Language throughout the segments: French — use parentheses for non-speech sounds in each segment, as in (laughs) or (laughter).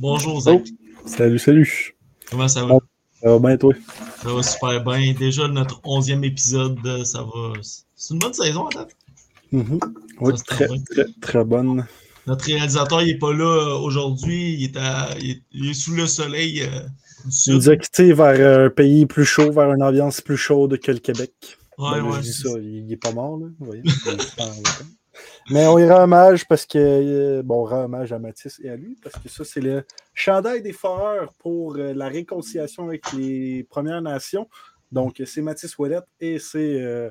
Bonjour Zach. Salut, salut. Comment ça va? Ça va bien, toi? Ça va super bien. Déjà notre onzième épisode, euh, ça va. C'est une bonne saison en fait. Mhm. Oui, très, très, très bonne. Notre réalisateur, il n'est pas là euh, aujourd'hui. Il, est à- il, est, il est sous le soleil euh, du Il nous a quittés vers un pays plus chaud, vers une ambiance plus chaude que le Québec. Ouais, Ben, là, ouais, je dis c'est ça, il n'est pas mort, là. Vous voyez? (laughs) Mais on y rend hommage parce que, euh, bon, on rend hommage à Mathis et à lui parce que ça, c'est le chandail des foreurs pour euh, la réconciliation avec les Premières Nations. Donc, c'est Mathis Ouellette et c'est euh,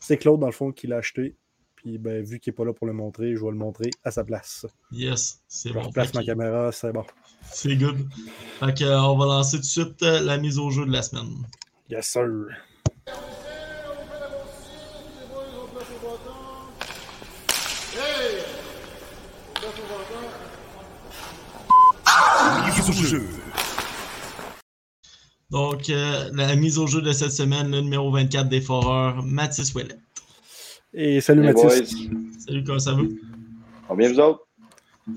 c'est Claude, dans le fond, qui l'a acheté. Puis, ben, vu qu'il n'est pas là pour le montrer, je vais le montrer à sa place. Yes, c'est Je bon. replace ma Fait que- caméra, c'est bon. C'est good. Fait que, euh, on va lancer tout de suite euh, la mise au jeu de la semaine. Yes, sir. Donc, euh, la mise au jeu de cette semaine, le numéro 24 des Foreurs, Mathis Ouellet. Et salut Hey, Mathis. boys. Salut, comment ça va? Va bien, vous autres?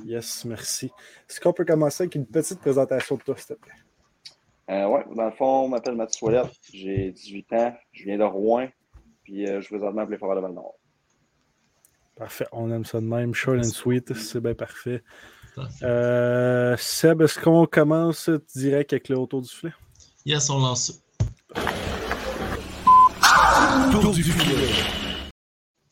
Yes, merci. Est-ce qu'on peut commencer avec une petite présentation de toi, s'il te plaît? Euh, ouais, dans le fond, je m'appelle Mathieu Ouellette, j'ai 18 ans, je viens de Rouen, puis euh, je suis présentement pour les Foreurs de Val-Nord. Parfait, on aime ça de même. Short and sweet, c'est bien parfait. Euh, Seb, est-ce qu'on commence direct avec le autour du filet? Yes, on lance ça.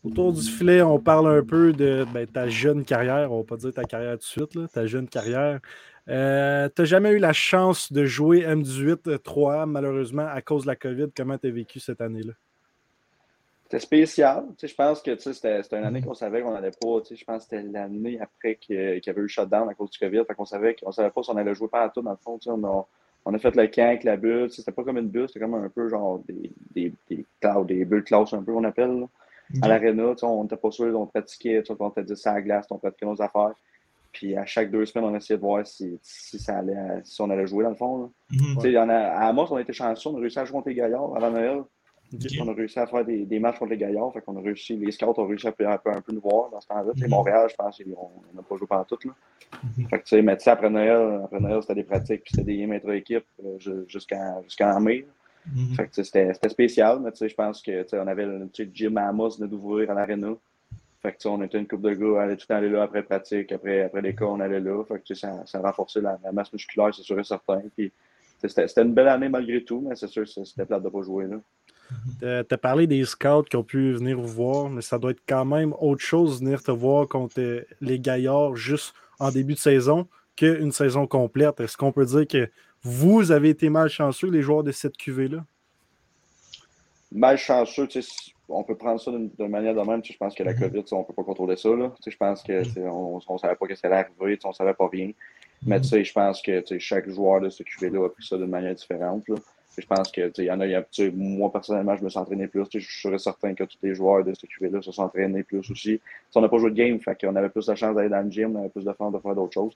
Autour du filet, on parle un peu de ben, ta jeune carrière. On va pas dire ta carrière tout de suite, là, ta jeune carrière. Euh, tu n'as jamais eu la chance de jouer M18 3A, malheureusement, à cause de la COVID. Comment tu as vécu cette année-là? C'était spécial, tu sais, je pense que tu sais, c'était c'était une année qu'on savait qu'on n'allait pas, tu sais, je pense que c'était l'année après qu'il y avait eu le shutdown à cause du COVID, fait qu'on savait qu'on savait pas si on allait jouer partout dans le fond, tu sais, on a, on a fait le camp la bulle, c'était pas comme une bulle, c'était comme un peu genre des, des, des, clouds, des bulles clauses un peu, on appelle, là. à l'aréna, tu sais, on n'était pas sûr, on pratiquait, tu sais, on était dit ça à la glace, on pratiquait nos affaires. Puis à chaque deux semaines, on essayait de voir si, si, ça allait, si on allait jouer dans le fond. là. Mhm. Tu sais, il y en a, à Amos, on a été chanceux, on a réussi à jouer contre les Gaillards avant Noël. Ok. On a réussi à faire des, des matchs contre les Gaillards. Fait qu'on a réussi, les scouts ont réussi à un peu, un peu nous voir dans ce temps-là. Mhm. Montréal, je pense, ils- on n'a pas joué pendant tout. Là. Mhm. Fait que, tu sais, mais tu sais, après Noël, après Noël, c'était des pratiques, puis c'était des games intra-équipe euh, ju- jusqu'en jusqu'en mai. Mhm. Fait que, c'était spécial, mais tu sais, je pense que tu sais, on avait le Jim à Amos venait d'ouvrir à l'aréna. Fait que, tu sais, on était une couple de gars, aller tout le temps aller là après pratique, après, après les cas, on allait là. Fait que, tu sais, ça, ça renforçait la, la masse musculaire, c'est sûr et certain. Puis, c'était c'était une belle année malgré tout, mais c'est sûr que c'était plate de pas jouer là. Tu as parlé des scouts qui ont pu venir vous voir, mais ça doit être quand même autre chose venir te voir contre euh, les Gaillards juste en début de saison qu'une saison complète. Est-ce qu'on peut dire que vous avez été malchanceux, les joueurs de cette QV-là? malchanceux, tu sais, on peut prendre ça d'une manière de même. Tu sais, je pense que la Mhm. COVID, on ne peut pas contrôler ça. Là. Tu sais, je pense que tu sais, on ne savait pas ce qui allait arriver, on ne savait pas rien. Mais tu sais, je pense que chaque joueur de ce QV-là a pris ça d'une manière différente. Là. Je pense que il y en a, y moi personnellement, je me suis entraîné plus. Je suis certain que tous les joueurs de ce QV-là se sont entraînés plus aussi. On n'a pas joué de game, fait qu'on avait plus de chance d'aller dans le gym, on avait plus de chance de faire d'autres choses.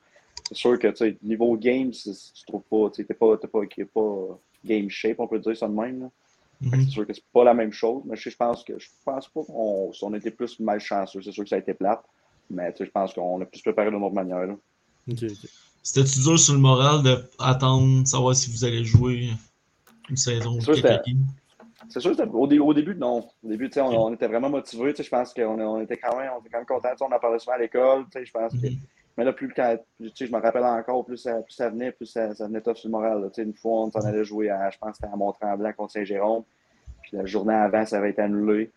C'est sûr que niveau game, tu trouves pas, tu n'es pas, pas, pas game shape, on peut dire ça de même. Là. Mhm. C'est sûr que c'est pas la même chose, mais je, je pense que je pense pas qu'on si on était plus malchanceux. C'est sûr que ça a été plate, mais je pense qu'on a plus préparé d'une autre manière. Là. C'était-tu dur sur le moral d'attendre, savoir si vous allez jouer? Une saison C'est sûr, au, dé- au début, non. Au début, tu sais, on, on était vraiment motivés. tu sais, Je pense qu'on on était quand même, on était quand même contents. On en parlait souvent à l'école. tu sais, Je pense que Mhm. Mais là, plus je me rappelle encore, plus ça, plus ça venait, plus ça, ça venait tough sur le moral. là. Tu sais, Une fois, on s'en allait jouer à, je pense c'était à Mont-Tremblant contre Saint-Jérôme. Puis la journée avant, ça avait été annulé.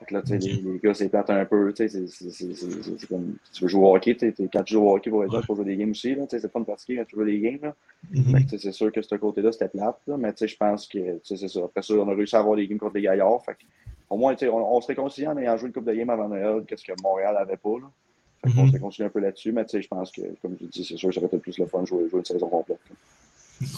Fait que là, les, les gars, c'est plate un peu. tu sais, c'est- comme, tu veux jouer au hockey, tu quand tu joues au hockey pour être là, pour jouer des games aussi. là, tu sais, C'est pas de pratiquer quand tu joues des games. Tu sais, c'est sûr que ce côté-là, c'était plate. là, mais tu sais, je pense que c'est ça. Après ça, on a réussi à avoir des games contre les gaillards. Fait que, au moins, on, on se réconcilie en ayant joué une Coupe de Game avant Noël, qu'est-ce que Montréal n'avait pas. Là. Fait on Mhm. se réconcilie un peu là-dessus, mais je pense que, comme je dis, c'est sûr que ça aurait été plus le fun de jouer, jouer une saison complète.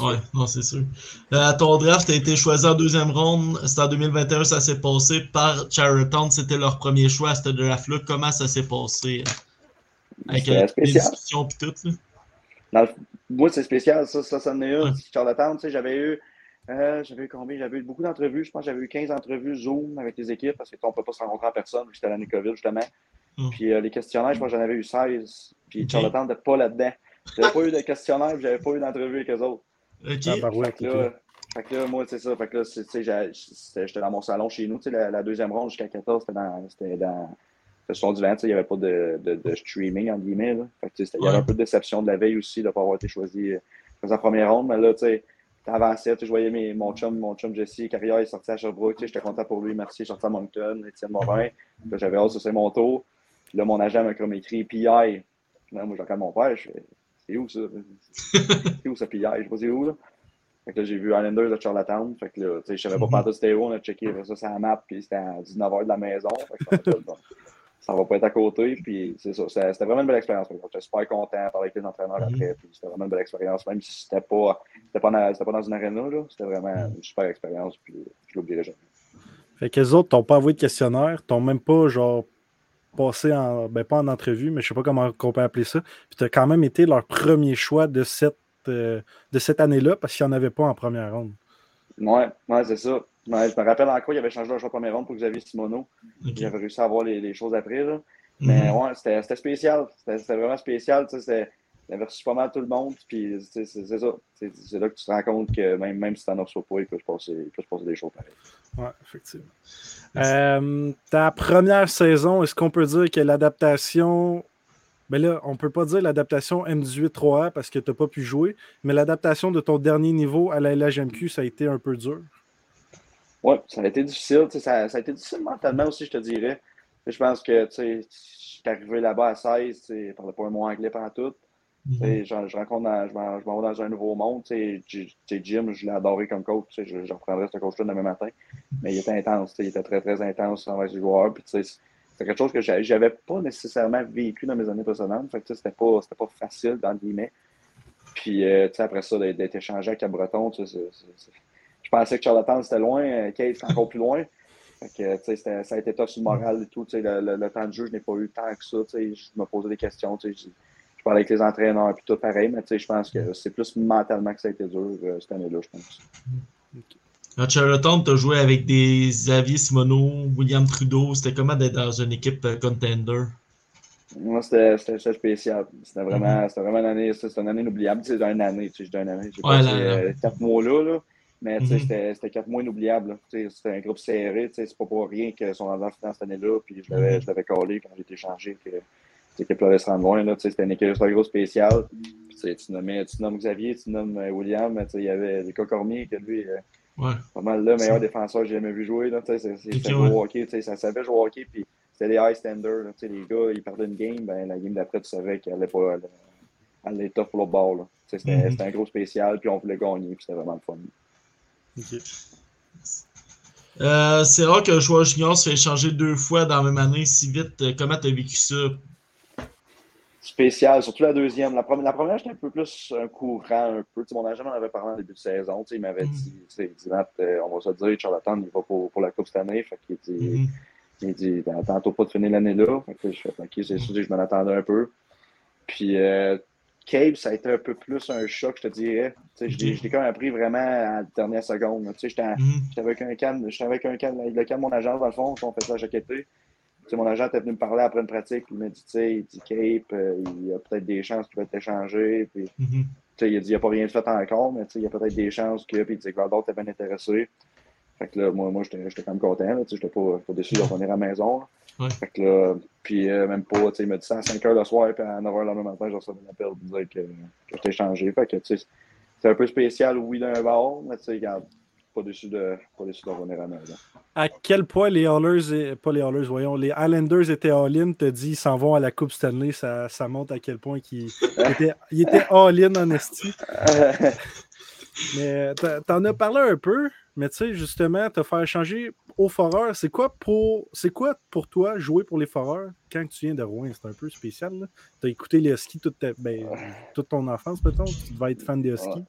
Ouais, non, c'est sûr. Euh, ton draft a été choisi en deuxième ronde. C'était en 2021, ça s'est passé par Charlottetown. C'était leur premier choix à ce draft-là. Comment ça s'est passé? euh, Avec les discussions et tout. Là? Dans le- moi, c'est spécial, ça, ça, ça en est. Ouais. Charlottetown, tu sais, j'avais eu, euh, j'avais eu combien? J'avais eu beaucoup d'entrevues. Je pense que j'avais eu 15 entrevues Zoom avec les équipes parce qu'on ne peut pas se rencontrer en personne, c'était l'année COVID, justement. Mm. Puis euh, les questionnaires, je pense que j'en avais eu 16. Puis Ok. Charlottetown n'était pas là-dedans. J'avais pas eu de questionnaire, puis j'avais pas eu d'entrevue avec eux autres. OK. Tabarouette, Fait que là, fait que là, moi, c'est ça. Fait que là, tu sais, j'étais dans mon salon chez nous. Tu sais, la, la deuxième ronde jusqu'à 14, c'était dans, c'était dans c'était sur du vent. Tu sais, il n'y avait pas de, de, de streaming, entre guillemets. Là. Fait que, tu sais, c'était- il y avait un peu de déception de la veille aussi de ne pas avoir été choisi euh, dans la première ronde. Mais là, tu sais, t'avançais. Je voyais mes, mon chum, mon chum Jesse, Carrière, il sortait à Sherbrooke. Tu sais, j'étais content pour lui. Merci, il est sorti à Moncton, Étienne Morin. J'avais hâte, ça, c'est mon tour. Puis là, mon agent m'a comme écrit PI. Là, moi, je regarde mon père. Je fais, c'est où ça? c'est où ça PI? Je sais pas c'est où, là? Fait que là, j'ai vu Islanders de Charlottetown. Fait que là, tu sais, je savais pas pas c'était où. On a checké ça sur la map, puis c'était à 19h de la maison. Fait que bon, (laughs) ça va pas être à côté. Puis c'est ça. C'était vraiment une belle expérience. J'étais super content de parler avec les entraîneurs Mhm. après. Puis c'était vraiment une belle expérience. Même si c'était pas, c'était pas, dans, c'était pas dans une arena, là. C'était vraiment Mhm. une super expérience. Puis je l'oublierai jamais. Fait que les autres t'ont pas envoyé de questionnaire, t'ont même pas genre passé en ben pas en entrevue, mais je sais pas comment on peut appeler ça. Puis t'as quand même été leur premier choix de cette euh, de cette année-là parce qu'il n'y en avait pas en première ronde. Ouais, ouais, c'est ça. Ouais, je me rappelle encore, il avait changé leur choix de première ronde pour Xavier Simoneau. OK. Il avait réussi à avoir les, les choses après. Là. Mais Mhm. ouais, c'était c'était spécial. C'était vraiment spécial. tu sais, c'était- Il reçu pas mal tout le monde. Puis tu c'est ça. C'est là que tu te rends compte que même, même si t'en as reçois pas, il peut se passer, il peut se passer des choses pareilles. Ouais, effectivement. Euh, ta première saison, est-ce qu'on peut dire que l'adaptation. Ben là, on peut pas dire l'adaptation M18-3A parce que tu n'as pas pu jouer, mais l'adaptation de ton dernier niveau à la LHMQ, ça a été un peu dur? Ouais, ça a été difficile. tu Ça, ça a été difficile mentalement aussi, je te dirais. Je pense que tu je suis arrivé là-bas à 16, tu sais, je parlais pas un mot anglais pendant tout. Mhm. Je, rencontre dans- je m'en vais dans un nouveau monde. tu sais, J- tu sais, Jim, je l'ai adoré comme coach. Je, je reprendrai ce coach-là demain matin. Mais il était intense. Il était très, très intense envers les joueurs. C'est quelque chose que j'a- j'avais pas nécessairement vécu dans mes années précédentes. Fait que, c'était pas, pas facile, dans guillemets. Puis, euh, après ça, d'être échangé avec sais, c'est- c'est- c'est- je pensais que Charlottetown, c'était loin. euh, Kate, c'était encore plus loin. Fait que, ça a été tough sur le moral et tout. Le, le- le temps de jeu, je n'ai pas eu tant que ça. Je me posais des questions. tu sais, Je, parlais avec les entraîneurs puis tout pareil, mais je pense que c'est plus mentalement que ça a été dur euh, cette année-là, je pense. À Charlottetown, tu as joué avec des Xavier Simoneau, William Trudeau. C'était comment d'être dans une équipe euh, contender? Moi, c'était spécial. C'était vraiment, Mhm. vraiment une année, c'était une année inoubliable. C'est une année, tu sais, je dis une année. J'ai Ouais, passé euh, quatre mois là, là. Mais Mhm. c'était quatre mois inoubliables. C'était un groupe serré. C'est pas pour rien qu'ils sont en finale cette année-là. Puis je l'avais Mhm. je l'avais collé quand j'ai été changé cette équipe allait se rendre loin. C'était une équipe, c'était un gros spécial. Puis, tu nommais, tu nommes Xavier, tu nommes euh, William. mais tu sais, Il y avait Lucas Cormier, que lui, euh, Ouais. pas mal le meilleur défenseur que j'ai jamais vu jouer. C'était au hockey, tu sais, ça savait jouer au hockey, puis c'était des high standards. là, Les gars, ils perdaient une game, ben, la game d'après, tu savais qu'elle allait pas elle, elle allait tough pour l'autre bord. C'était Mhm. c'était un gros spécial, puis on voulait gagner, puis c'était vraiment le fun. Euh, c'est rare qu'un joueur junior se fait échanger deux fois dans la même année si vite. Comment tu as vécu ça? Spécial, surtout la deuxième. La première, la première j'étais un peu plus un courant, un peu. Mon agent m'en avait parlé en début de saison. Il m'avait Mhm. dit, euh, on va se dire, Charlatan, il va pour, pour la Coupe cette année. Fait qu'il dit. Il dit, Ben, tantôt pas de finir l'année là. Fait que je fais, OK, c'est sûr que je m'en attendais un peu. Puis, euh, ça a été un peu plus un choc, je te dirais. Je l'ai quand même appris vraiment à la dernière seconde. sais, J'étais avec un canne, j'étais avec un canne, le canne de mon agent, dans le fond, on fait ça chaque été. Sais, mon agent était venu me parler après une pratique, il m'a dit, tu sais, il dit Cape, euh, il y a peut-être des chances qu'il va échangé. Puis, Mhm. tu sais, il a dit, il n'y a pas rien de fait encore, mais tu sais, il y a peut-être des chances que. Puis il dit que Valdor était bien intéressé. Fait que là, moi, moi j'étais j'étais quand même content. tu sais, J'étais pas, pas déçu de revenir à la maison. Ouais. Fait que là, puis euh, même pas, tu sais, il m'a dit ça à 5 h le soir, puis à 9 h le lendemain matin, j'ai reçu un appel pour dire que, que j'étais changé. Fait que, tu sais, c'est un peu spécial, oui, d'un bord, mais tu sais, regarde, pas déçu de, pas déçu de revenir à la maison. À quel point les Hallers, et- pas les Hallers, voyons, les Islanders étaient all-in, te dit ils s'en vont à la Coupe Stanley, ça, ça montre à quel point qu'ils ils étaient, all-in en esti. (laughs) Mais t'en as parlé un peu, mais tu sais, justement, te faire changer au Foreur, c'est quoi pour c'est quoi pour toi jouer pour les Foreurs? Quand tu viens de Rouen? C'est un peu spécial. Tu as écouté les skis toute, ben, toute ton enfance, peut-être? Tu devais être fan des skis. Ouais,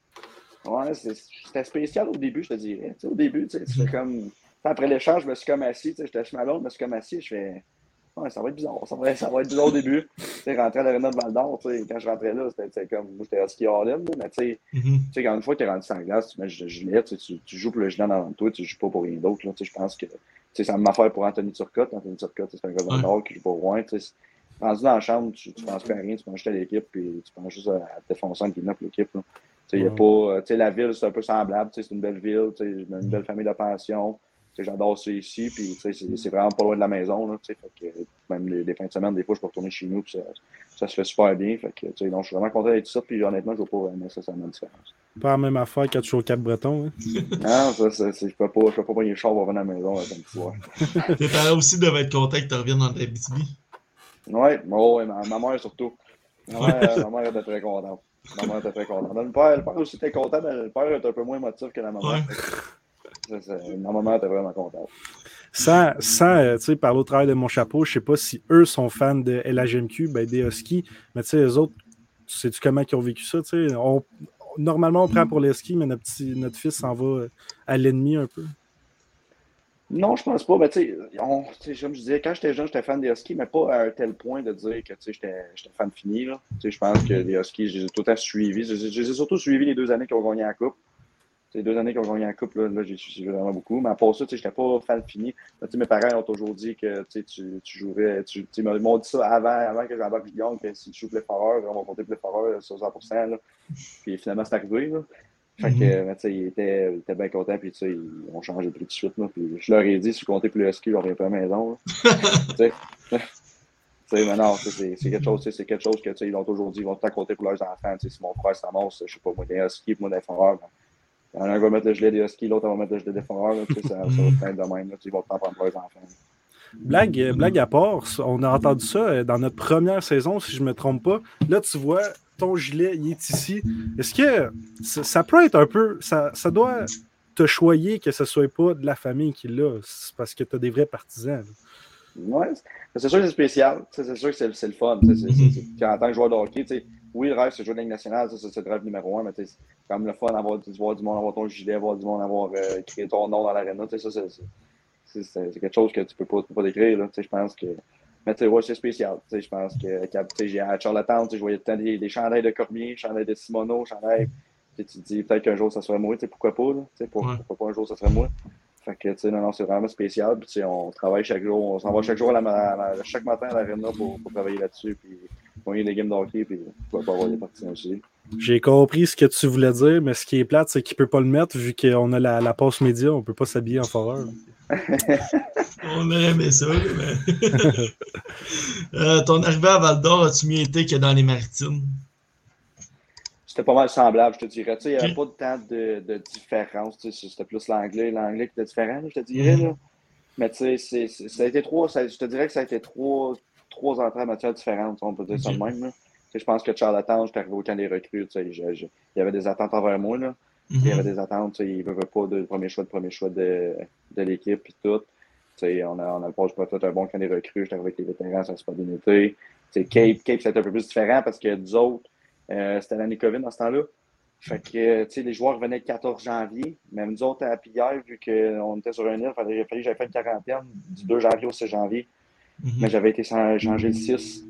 c'était spécial au début, je te dirais. au début, tu sais, comme. Après l'échange, je me suis comme assis, j'étais chez ma je me suis comme assis, je fais. Ouais, ça va être bizarre. Ça va, ça va être bizarre au début. tu sais, rentrer à l'aréna de Val d'Or, quand je rentrais là, c'était comme. Moi, j'étais ski all-in, mais tu sais, mm-hmm. quand une fois que tu es rendu sans glace, tu mets le gilet, tu, tu joues pour le gilet dans toi, tu joues pas pour rien d'autre. Je pense que c'est la même affaire pour Anthony Turcotte. Anthony Turcotte, c'est un gars de qui joue pas loin. Rendu dans la chambre, tu, tu penses plus à rien, tu penses juste à l'équipe, puis tu penses juste à, te défoncer en pour l'équipe. Y a pas, la ville, c'est un peu semblable. C'est une belle ville, une belle famille de pension. J'adore ça ici, puis c'est vraiment pas loin de la maison. Là, fait que, même les, fins de semaine, des fois, je peux retourner chez nous, puis ça, ça, se fait super bien. Fait que, donc, je suis vraiment content d'être ça, puis honnêtement, je ne vois pas nécessairement de différence. Pas la même affaire quand tu joues au Cap-Breton. Hein? (laughs) non, ça, ça je ne peux pas, je peux pas prendre les chars pour revenir à la maison soir. (laughs) Tes parents aussi devaient être contents que tu reviennes dans ta BTB. Oui, ma, mère surtout. Ma mère, (laughs) ma mère était très contente. Ma mère était très contente. Le père, le père aussi était content, mais le père est un peu moins émotif que la maman. Ouais. Ma maman était vraiment contente. Sans, sans euh, tu sais, par au travail de mon chapeau, je sais pas si eux sont fans de LHMQ, ben, des Huskies, mais tu sais, les autres, sais-tu comment ils ont vécu ça? Tu sais, on, normalement, on prend pour les skis, mais notre, petit, notre fils s'en va euh, à l'ennemi un peu. Non, je pense pas. Mais tu sais, comme je disais, quand j'étais jeune, j'étais fan des Huskies, mais pas à un tel point de dire que j'étais fan fini. Là. Je pense que les Huskies, je les ai tout à suivis. Je, les ai surtout suivis les deux années qu'ils ont gagné la Coupe les deux années qu'ils ont gagné la Coupe, là, là j'ai suivi vraiment beaucoup. Mais à part ça, je n'étais pas fan fini. mes parents ont toujours dit que tu, tu jouerais. Tu, ils m'ont dit ça avant, avant que j'embarque Lyon, que si tu joues Pléforeur, on va compter Pléforeur sur 100%. Là. Puis finalement, c'est arrivé. Là. Fait que, mm -hmm. ils étaient, étaient bien contents, puis ils ont changé de prix de suite. Là, puis je leur ai dit, si je comptais plus le ski, je reviens pas à la maison. (laughs) (laughs) mais non, c'est quelque chose, c'est quelque chose que ils ont toujours dit, ils vont tout à compter pour leurs enfants. Si mon frère s'amorce, je sais pas, moi, des ski, moi, des foreurs, un va mettre le gilet des Huskies, l'autre va mettre le gilet des Foreurs. Ça, ça va être de même. Ils vont pas prendre leurs enfants. Blague, blague à part, on a entendu ça euh, dans notre première saison, si je ne me trompe pas. Là, tu vois, ton gilet, il est ici. Est-ce que ça, peut être un peu. Ça, ça, doit te choyer que ce ne soit pas de la famille qui l'a, parce que tu as des vrais partisans. Oui, c'est sûr que c'est spécial. C'est sûr que c'est le fun. en tant que joueur de hockey, oui, le rêve, c'est jouer de Ligue nationale, c'est le rêve numéro un, mais c'est comme le fun d'avoir du monde, avoir ton gilet, avoir du monde, avoir euh, ton nom dans l'aréna. C'est quelque chose que tu peux pas, peux pas décrire. Je pense que. Mais tu sais, ouais, c'est spécial. Je pense que j'ai à Charlottetown, je voyais des, des chandails de Cormier, chandails de Simoneau, chandails. Tu te dis peut-être qu'un jour ça serait moi, pourquoi pas? Là, pourquoi, pas un jour ça serait moi? Fait que, tu sais, non, non, c'est vraiment spécial. Puis, on travaille chaque jour, on s'en va chaque jour à la, chaque matin à l'aréna pour, pour travailler là-dessus. Puis, gagner des games d'hockey, puis pourquoi pas avoir des parties aussi. J'ai compris ce que tu voulais dire, mais ce qui est plate, c'est qu'il ne peut pas le mettre vu qu'on a la, la passe média, on ne peut pas s'habiller en foreur. (laughs) on aurait aimé ça, mais. (laughs) euh, ton arrivée à Val d'Or, as-tu mieux été que dans les Maritimes? C'était pas mal semblable, je te dirais. Il n'y avait pas de temps de, de différence. C'était plus l'anglais. L'anglais qui était différent, je te dirais. Là. Mais tu sais, ça a été trop. Ça, je te dirais que ça a été trop trois entrées en matière différentes, on peut dire ça de même. Je pense que Charlottetown, j'étais arrivé au camp des recrues, il y avait des attentes envers moi. Là. Il y avait mhm. des attentes, il ne veut pas de premier choix de premier choix de, de l'équipe et tout. on a, on a le poste pour faire un bon camp des recrues, j'étais avec les vétérans, ça s'est pas bien été. Cape, Cape c'était un peu plus différent parce que nous autres, euh, c'était l'année COVID dans ce temps-là. Fait que, les joueurs venaient le 14 janvier. Même nous autres, à Pierre, vu qu'on était sur un île, il fallait, que j'avais fait une quarantaine du 2 janvier au 6 janvier. Mhm. Mais j'avais été changé le 6.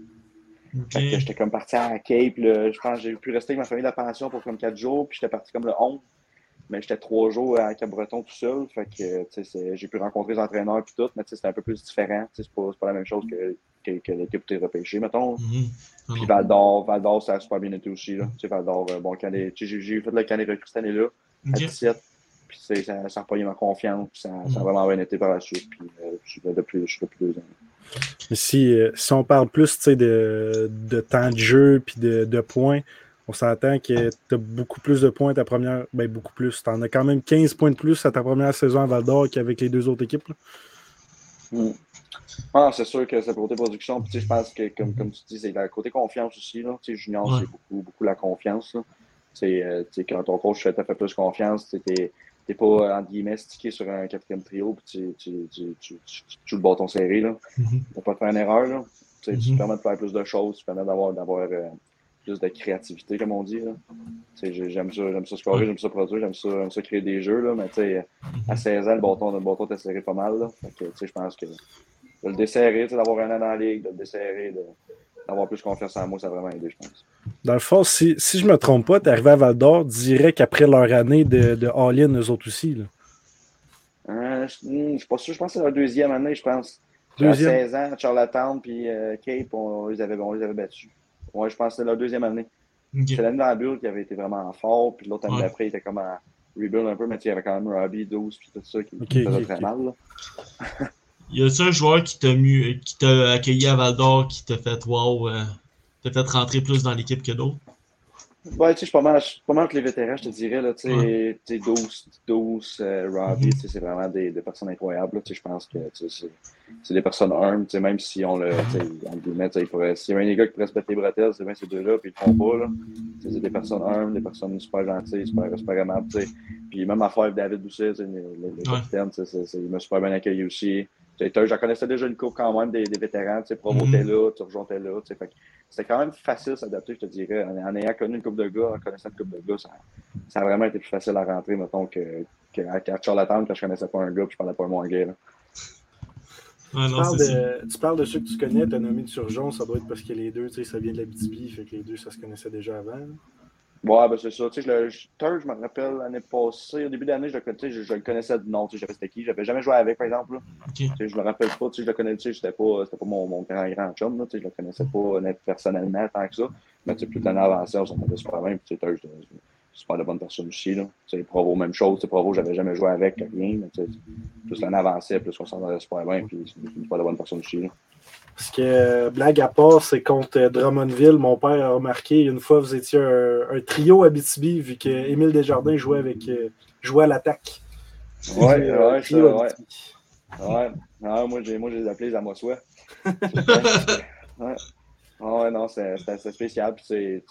J'étais comme parti à Cape. je pense que j'ai pu rester avec ma famille de la pension pour comme 4 jours. Puis j'étais parti comme le 11. Mais j'étais 3 jours à Cap-Breton tout seul. Fait que j'ai pu rencontrer les entraîneurs et tout. Mais c'était un peu plus différent. C'est pas, pas la même chose que, que, que l'équipe t'est repêchée, mettons. Mhm. Puis Val d'Or, Val d'Or, ça a super bien été aussi. Là. Val d'Or, bon, j'ai fait le canet recrue cette année-là, à 17. Puis ça, ça a pas ma confiance. Ça, ça, a mhm. vraiment bien été par la suite. Puis euh, je suis depuis, je suis depuis deux ans. Si, euh, si on parle plus de, de temps de jeu puis de, de points, on s'entend que tu as beaucoup plus de points ta première. Ben, beaucoup plus. Tu en as quand même 15 points de plus à ta première saison à Val d'Or qu'avec les deux autres équipes. Hmm. Ah, c'est sûr que c'est pour côté production. Puis, je pense que, comme, comme tu dis, c'est le côté confiance aussi. Là. Junior, c'est beaucoup, beaucoup la confiance. euh, quand ton coach te fait plus confiance, tu n'es pas, entre guillemets, stické sur un quatrième trio, puis tu, tu, tu, joues le bâton serré. Tu n'as pas de faire une erreur. Là. Tu te Mhm. permets de faire plus de choses, tu permets d'avoir, d'avoir euh, plus de créativité, comme on dit. Là. Tu J'aime ça, j'aime ça scorer, j'aime ça produire, j'aime ça, ça créer des jeux, là, mais tu sais, à 16 ans, le bâton, le bâton t'est serré pas mal. Là. Fait que, tu sais, je pense que de le desserrer, tu sais, d'avoir un an dans la ligue, de le desserrer, de- d'avoir plus confiance en moi, ça a vraiment aidé, je pense. Dans le fond, si, si je me trompe pas, t'es arrivé à Val d'Or direct après leur année de, de All-In, eux autres aussi. Là. Euh, je hmm, je suis pas sûr, je pense que c'est leur deuxième année, je pense. Deuxième. À 16 ans, Charlottetown puis euh, Cape, on, les avait, on les avait battus. Ouais, je pense que c'était leur deuxième année. C'est l'année dans la bulle qui avait été vraiment fort, puis l'autre année Ouais. d'après, il était comme en rebuild un peu, mais tu il y avait quand même Robbie, 12, puis tout ça qui, Ok, qui faisait très mal. Y a-tu un joueur qui t'a mu- qui t'a accueilli à Val d'Or, qui t'a fait wow, euh, t'a fait rentrer plus dans l'équipe que d'autres? Ouais, tu sais, je suis pas mal, je suis pas mal avec les vétérans, je te dirais, là, tu sais, Ouais. tu sais, 12, 12 euh, Robbie, Mhm. tu sais, c'est vraiment des, des personnes incroyables, là, tu sais, je pense que, tu sais, c'est- des personnes armes, tu sais, même si on le, tu sais, guillemets, tu sais, il pourrait- s'il y a un des gars qui pourrait se mettre les bretelles, c'est bien ces deux-là, puis ils le font pas, là, Tu sais, c'est des personnes armes, des personnes super gentilles, super, super aimables, tu sais, puis même affaire avec David Doucet, tu sais, le, le- le Ouais. capitaine, tu sais, il m'a super bien accueilli aussi, j'en connaissais déjà une coupe quand même des, des vétérans, tu sais, Provo Mhm. était là, Turgeon était là, tu sais, que c'était quand même facile s'adapter, je te dirais. En, en ayant connu une coupe de gars, en connaissant une coupe de gars, ça, ça a vraiment été plus facile à rentrer, mettons, que, que à, qu'à Charlottetown, quand je connaissais pas un gars, puis je parlais pas un mot anglais. Là. Ah Tu parles, de, tu parles de ceux que tu connais, t'as nommé de Surgeon, ça doit être parce que les deux, tu sais, ça vient de la BTB, fait que les deux, ça se connaissait déjà avant. Ouais, ben c'est ça. Tu sais, je le- je- je me rappelle l'année passée, au début d'année, je je, je le connaissais de nom, tu sais, je savais c'était qui. J'avais jamais joué avec, par exemple. Là. Tu sais, je me rappelle pas, tu sais, je le connaissais, c'était pas, c'était pas mon, mon grand, grand chum, là, tu sais, je le connaissais pas net- personnellement tant que ça. Mais tu sais, plus l'année avancée, on s'entendait super bien, puis tu sais, c'était c'est super de bonne personne aussi, là. Tu sais, Provo, même chose, tu sais, Provo, j'avais jamais joué avec, rien, mais tu sais, plus l'année avançait, plus on s'entendait super bien, puis c'est super de bonne personne aussi, là. Parce que, euh, blague à part, c'est contre euh, Drummondville. Mon père a remarqué, une fois, vous étiez un, un trio à BTB, vu que Émile Desjardins jouait, avec, euh, jouait à l'attaque. Ouais, euh, ouais, trio ça, à ouais. Ouais, ouais moi, j'ai, moi, je les appelés les Amossois. (laughs) ouais. ouais, non, c'est, c'est, c'est spécial. Puis, c'est,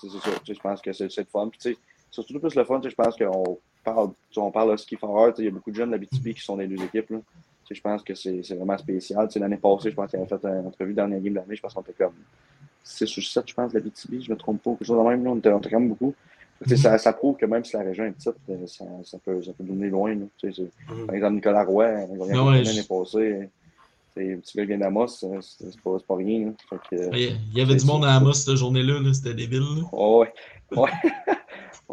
Je pense que c'est, le fun. Puis, tu sais, surtout plus le fun, je pense qu'on parle, on parle de ski foreur. Il y a beaucoup de jeunes BTB qui sont dans les deux équipes. Là. Je pense que c'est, vraiment spécial. L'année passée, je pense qu'il avait fait une entrevue la game de l'année. Je pense qu'on était comme 6 ou 7, je pense, la BTB. Je me trompe pas. Quelque chose de même. Là. On, était, on était quand même beaucoup. Ça, ça prouve que même si la région est petite, euh, ça, ça, peut, ça peut donner loin. Mhm. par exemple, Nicolas Roy, gagné Ah l'année passée. Un petit gars qui vient d'Amos, c'est c'est pas, pas rien. Là. Fait que, Il y- avait du monde à Amos cette journée-là, là, c'était débile. là. oh, ouais. Ouais. (laughs)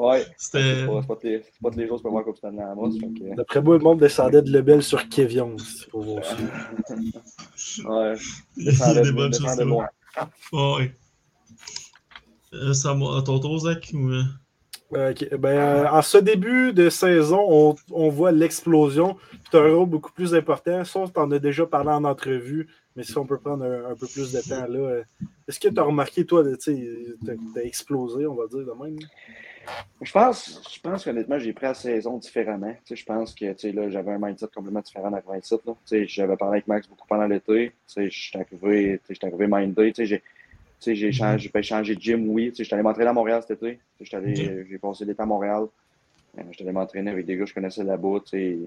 ouais. C'était. C'est pas, c'est pas tous les- c'est pas tous les jours que tu peux voir Coupe Stanley à Amos. Que, D'après moi, le monde descendait de Lebel sur Kevion. c'est pour voir ça. ouais. (laughs) Il y a Descendait des de- bonnes choses. ouais. Euh, ça, à ton tour, Zach? Ou... euh? Euh, ok. Ben, euh, en ce début de saison, on, on voit l'explosion. Tu as un rôle beaucoup plus important. Ça, tu en as déjà parlé en entrevue, mais si on peut prendre un, un peu plus de temps là. Est-ce que tu as remarqué, toi, tu as, explosé, on va dire de même? Je pense, je pense qu'honnêtement, j'ai pris la saison différemment. Tu sais, je pense que tu sais, là, j'avais un mindset complètement différent dans 27. Là. Tu sais, J'avais parlé avec Max beaucoup pendant l'été. Tu sais, Je suis arrivé, tu sais, j'étais arrivé mindé. Tu sais, J'ai tu sais, j'ai changé, j'ai pas changé de gym, oui. Tu sais, J'étais allé m'entraîner à Montréal cet été. Tu sais, j'étais allé- J'ai passé l'été à Montréal. Euh, J'étais allé m'entraîner avec des gars que je connaissais là-bas. Tu sais,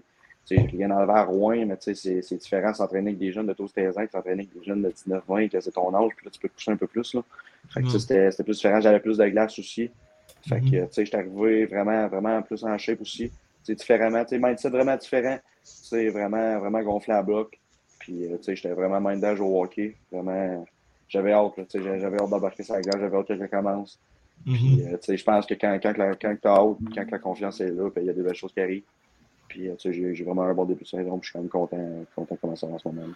tu sais, rien enlevé à Rouen, mais tu sais, c'est c'est différent s'entraîner avec des jeunes de 12-13 ans que s'entraîner avec des jeunes de 19-20, que c'est ton âge, puis là, tu peux te pousser un peu plus. Là. Fait que, c'était c'était plus différent. J'avais plus de glace aussi. Fait que, Mhm. tu sais, j'étais arrivé vraiment, vraiment plus en shape aussi. C'est différemment, tu sais, mindset vraiment différent. Tu sais, vraiment, vraiment gonflé à bloc. Puis, euh, tu sais, j'étais vraiment mindage au hockey. Vraiment, j'avais hâte, tu sais, j'avais hâte d'embarquer sur la glace, j'avais hâte que ça commence. Mhm. Puis, euh, tu sais, je pense que quand, quand, la- quand t'as hâte, quand la confiance est là, puis il y a des belles choses qui arrivent. Puis, euh, tu sais, j'ai vraiment un bon début de saison, puis je suis quand même content, content de va en ce moment.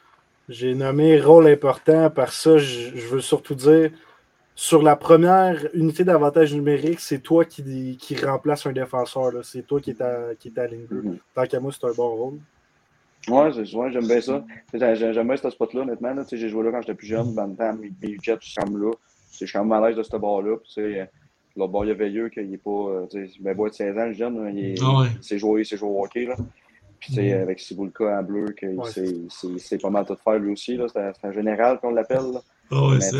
J'ai nommé rôle important. Par ça, je, je veux surtout dire, sur la première unité d'avantage numérique, c'est toi qui, qui remplace un défenseur. là. C'est toi qui est à, qui est à ligne bleue. Mhm. Tant qu'à moi, c'est un bon rôle. Ouais, c'est ouais, j'aime bien ça. J'aime bien ce spot-là, honnêtement. Là. J'ai joué là quand j'étais plus jeune, Bantam, Jet, je suis comme là. Je suis quand même à l'aise de ce bord-là. Euh, L'autre bord, il y a Veilleux, qu'il est pas. euh, Ben, de 16 ans, le jeune, il, est- Ah ouais. il sait jouer, il jouer au hockey. Là. Puis, Mhm. avec Sibulka en bleu, qu'il Ouais, sait, il sait- il sait pas mal tout faire lui aussi. là. C'est un, c'est général qu'on l'appelle. là. Ah ouais, c'est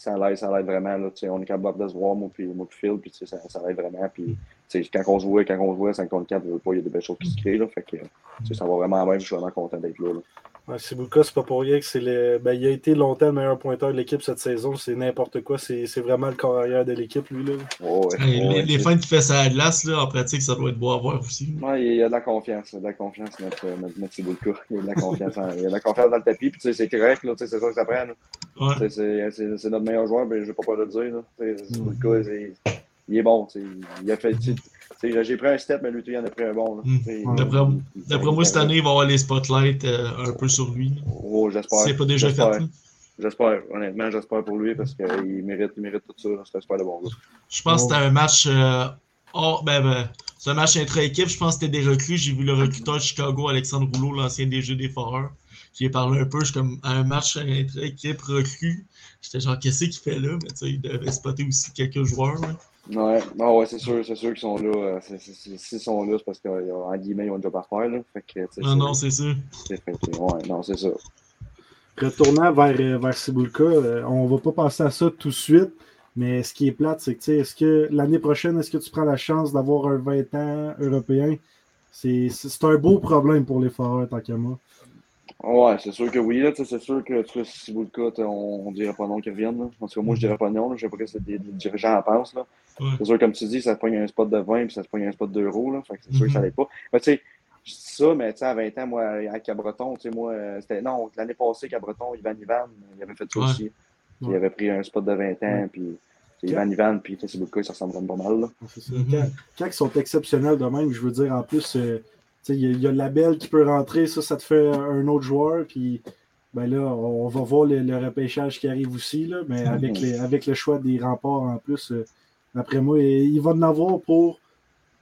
ça l'aide, ça l'aide vraiment. Là, on est capable de se voir, moi puis, moi puis Phil, puis ça, ça l'aide vraiment. Puis, quand on se voit, quand on se voit 5 contre 4, il y a des belles choses qui se créent. Là, fait que, ça va vraiment bien, je suis vraiment content d'être là. là. Ouais, Sibuka, c'est pas pour rien que c'est le. Ben, il a été longtemps le meilleur pointeur de l'équipe cette saison. C'est n'importe quoi. C'est vraiment le corps arrière de l'équipe, lui. Là. Oh, ouais, les, ouais, les feintes qu'il fait sur la glace, là, en pratique, ça doit être beau à voir aussi. Ouais, il y a de la confiance, il y a de la confiance, notre, notre. Il y a de la confiance, en- il y a de la confiance dans le tapis, puis tu sais, c'est correct, c'est ça que ça prend. là. Ouais. C'est notre meilleur joueur, mais je n'ai pas peur de le dire. Là. Il est bon. Il a fait. J'ai pris un step, mais lui, il en a pris un bon. Mm. D'après moi, cette année, il va y avoir les spotlights euh, un peu sur lui. Oh, j'espère. C'est pas déjà fait. J'espère. honnêtement, j'espère pour lui parce qu'il mérite, il mérite tout ça. là. C'est un super de bon gars. Je pense que c'était un match. euh, hors- ben, ben, c'est un match intra-équipe. Je pense que c'était des recrues. J'ai vu le recruteur de Chicago, Alexandre Rouleau, l'ancien DG des Foreurs. J'y ai parlé un peu. Je suis comme à un match intra-équipe recrue. J'étais genre, qu'est-ce qu'il fait là? Mais tu sais, il devait spotter aussi quelques joueurs. là. Ouais, ouais c'est sûr, c'est sûr qu'ils sont là. euh, c'est- c'est- c'est- S'ils sont là, c'est parce qu'en guillemets, ils ont un job à faire. Là. Fait que, tu sais, Non, non, c'est sûr. c'est- fait que, ouais, non, c'est ça. Retournant vers, euh, vers Cibulka, euh, on va pas passer à ça tout de suite. Mais ce qui est plate, c'est que, tu sais, est-ce que l'année prochaine, est-ce que tu prends la chance d'avoir un 20 ans européen? C'est c'est un beau problème pour les Foreurs, tant qu'à moi. Ouais, c'est sûr que oui. là, tu sais, C'est sûr que tu sais, si vous le cas, on, on dirait pas non qu'ils reviennent. Là. En tout cas, moi, je dirais pas non. Là. Je sais pas que les, les dirigeants en pensent. Là. Ouais. C'est sûr, comme tu dis, ça te pogne un spot de 20 puis ça te pogne un spot d'euros. Là. Fait que c'est sûr que ça Mhm. l'est pas. Mais tu sais, je dis ça, mais tu sais, à 20 ans, moi, à Cabreton, tu sais, moi, euh, c'était. Non, l'année passée, Cabreton, Ivan Ivan, il avait fait ça Ouais. aussi. Puis Il avait pris un spot de 20 ans, puis sais, Ivan Ivan, puis c'est beaucoup, ça ressemble pas mal. Là. C'est ça. Mhm. quand, quand ils sont exceptionnels de même, je veux dire, en plus, euh, il y, a- il y a le label qui peut rentrer, ça, ça te fait un autre joueur. Puis ben là, on va voir le, le repêchage qui arrive aussi, là, mais avec, les, avec le choix des remparts en plus, euh, d'après moi, il va en avoir pour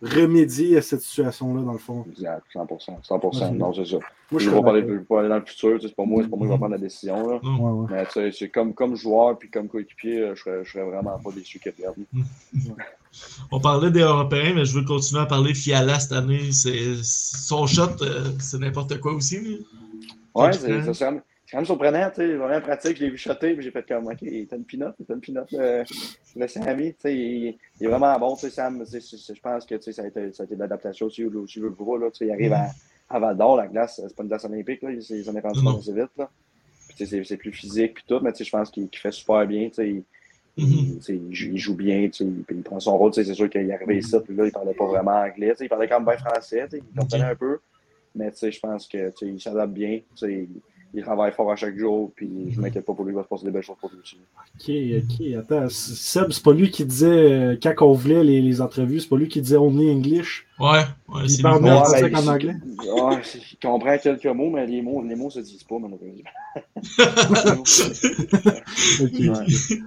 remédier à cette situation-là, dans le fond. Exact, 100%. 100%. Mhm. Non, c'est ça. Moi, Je ne vais pas aller dans le futur, c'est pas moi, c'est pas moi qui vais prendre la décision. Là. Ouais, ouais. Mais tu sais, c'est comme, comme joueur puis comme coéquipier, euh, je serais, je serais vraiment pas déçu qu'il perde. (laughs) On parlait des Européens, mais je veux continuer à parler Fiala cette année. C'est son shot, euh, c'est n'importe quoi aussi. Ouais, que, c'est euh, c'est quand même- c'est quand même surprenant, tu sais, vraiment pratique, je l'ai vu shotter, puis j'ai fait comme, ok, t'as une pinotte, t'as une pinotte, euh, le Sammy, tu sais, il, il est vraiment bon, tu sais, Sam, tu sais, je pense que, tu sais, ça a été, ça a été de l'adaptation aussi, aussi le gros, là, tu sais, il arrive à, à Val d'Or, la glace, c'est pas une glace olympique, là, il il s'en est rendu compte assez vite, là, puis tu sais, c'est- plus physique, puis tout, mais tu sais, je pense qu'il fait super bien, tu sais, il- Mhm. il, il joue, il joue bien, tu sais, il, puis il prend son rôle. tu sais, C'est sûr qu'il est arrivé ici, puis là, il parlait pas vraiment anglais. tu sais, Il parlait quand même bien français, tu sais, il comprenait un peu. Mais tu sais, je pense que tu sais, il s'adapte bien. tu sais, Il, il travaille fort à chaque jour, puis je m'inquiète pas pour lui, il va se passer des belles choses pour lui aussi. Ok, ok, attends. Seb, c'est pas lui qui disait, euh, quand on voulait les, les entrevues, c'est pas lui qui disait only English? Ouais, ouais, Il c'est parle bien ça ben, il- anglais? ouais, c'est- il comprend quelques mots, mais les mots, les mots se disent pas, malheureusement. (laughs) Ok. Ouais. (laughs)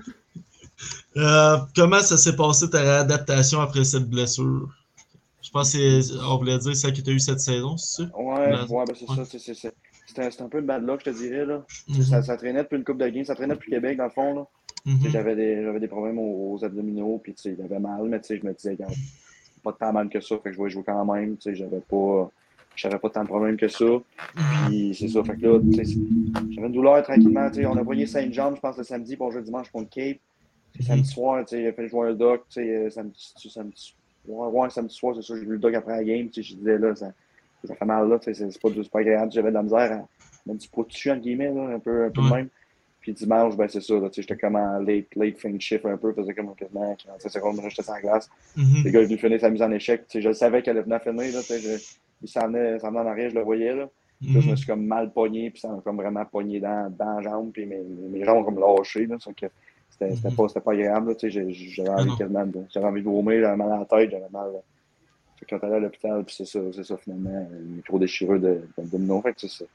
Euh, comment ça s'est passé ta réadaptation après cette blessure? Je pense que c'est- on voulait dire celle que tu as eu cette saison, c'est ça? Ouais, La- ouais, ben c'est ouais. ça. c'est- c'est- c'est- C'était un peu de bad luck, je te dirais. Là. Mhm, Ça, ça traînait depuis une coupe de games, ça traînait depuis Québec, dans le fond. Mhm. J'avais des, des problèmes aux, aux abdominaux, puis tu sais, il avait mal, mais tu sais, je me disais, regarde, pas tant mal que ça, fait que je vais jouer quand même, tu sais, j'avais pas, j'avais pas tant de problèmes que ça, puis c'est ça, fait que là, j'avais une douleur tranquillement, on a voyé Saint-Jean, je pense, le samedi, pour jouer dimanche contre Cape, Puis samedi soir, il a fait jouer un doc, euh, samedi, samedi, ouais, ouais, samedi soir, c'est sûr, j'ai vu le doc après la game, je disais, là, ça, ça fait mal, là, c'est pas, c'est pas agréable, j'avais de la misère à mettre du pot dessus, entre guillemets, là, un peu, un peu de Ouais. même. Puis dimanche, ben c'est ça, j'étais comme en late, late fin shift un peu, faisait comme quasiment 45 secondes, j'étais la glace. Mhm. Le gars est venu finir sa mise en échec, tu sais, je savais qu'elle venait à finir, là, je- il s'en venait, en arrière, je le voyais, là. Là, je me Mhm. suis comme mal pogné, puis ça m'a comme vraiment pogné dans, dans la jambe, puis mes, mes jambes ont comme lâché, c'était c'était pas, c'était pas agréable, j'avais Ah envie j'avais envie de vomir, j'avais mal à la tête, j'avais mal, quand t'allais à l'hôpital, puis c'est ça, c'est ça, finalement, une micro-déchirure de, de, de fait que c'est ça.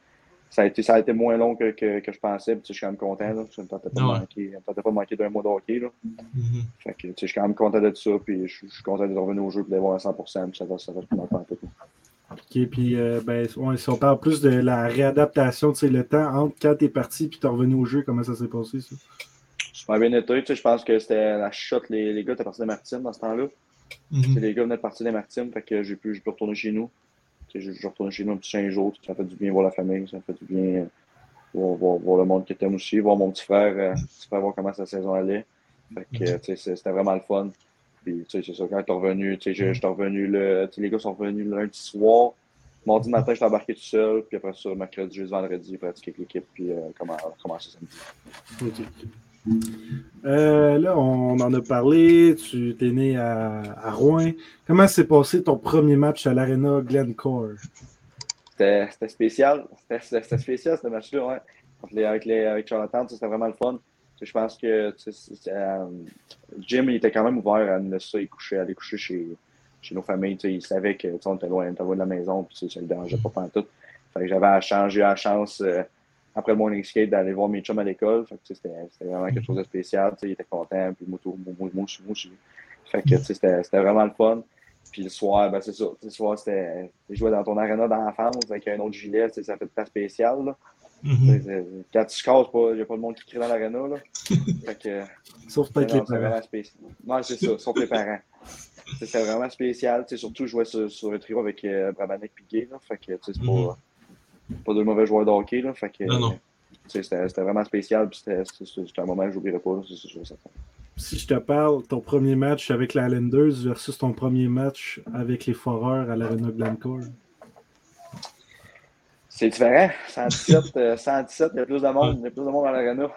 Ça a, été, ça a été moins long que, que, que je pensais, puis je suis quand même content, là, ça me tentait pas, de ouais. manquer, ça me pas de manquer d'un mois de hockey, là. Mhm. Fait que, tu sais, je suis quand même content de ça, puis je, je suis content de revenir au jeu, puis d'avoir à 100%, puis ça va, ça va un peu. Ok, puis euh, ben, si on parle plus de la réadaptation, tu sais, le temps entre quand t'es parti puis t'es revenu au jeu, comment ça s'est passé, ça? Super bien été. Tu sais, je pense que c'était la shot. Les, les gars étaient partis des Martines dans ce temps-là. Sais, Mhm. Les gars venaient de partir des Martines. Fait que j'ai pu, pu retourner chez nous. J'ai j'ai retourné chez nous un petit 5 jours. Ça fait du bien voir la famille. Ça fait du bien. voir, voir, le monde qui t'aime aussi, voir mon petit frère, euh, petit frère voir comment sa saison allait. Fait que, euh, tu sais, c'était vraiment le fun. Puis, c'est ça, quand t'es revenu, sais, j'étais revenu, le, les gars sont revenus le lundi soir. Mardi matin, j'étais embarqué tout seul. Puis après ça, mercredi, jeudi, vendredi, pratiqué avec l'équipe. Puis, euh, comment, commencer samedi. OK. Euh, là, on en a parlé. Tu es né à, Rouen. Comment s'est passé ton premier match à l'Arena Glencore? C'était spécial. C'était spécial, ce match-là. Ouais. Les, avec, les, avec Charlottetown, c'était vraiment le fun. Je pense que euh, Jim il était quand même ouvert à coucher, aller coucher chez, nos familles. Il savait que on était loin, on loin de la maison, puis ça ne le dérangeait pas pendant tout. J'avais à changer la chance euh, après le morning skate d'aller voir mes chums à l'école. C'était vraiment quelque chose de spécial. Il était content, puis moi, moi, moi, aussi. Fait que c'était vraiment le fun. Puis le soir, ben c'est ça. Le soir, c'était jouer dans ton arena d'enfance avec un autre gilet, ça fait pas spécial. Là. Mm -hmm. Quand tu casses, il n'y a pas de monde qui crie dans (laughs) que, Sauf peut-être les parents. Non, c'est ça, sauf les parents. C'est vraiment spécial. Surtout jouer sur, sur un trio avec euh, Gay. Fait que c'est mm -hmm. pas, pas deux mauvais joueurs de hockey. Là, fait que, C'était vraiment spécial. C'était un moment que je n'oublierai pas. Si je te parle, ton premier match avec la Islanders versus ton premier match avec les Foreurs à l'Arena Glencore? C'est différent. 117, euh, 117, il y a plus de monde, il y a plus de monde à l'Arena.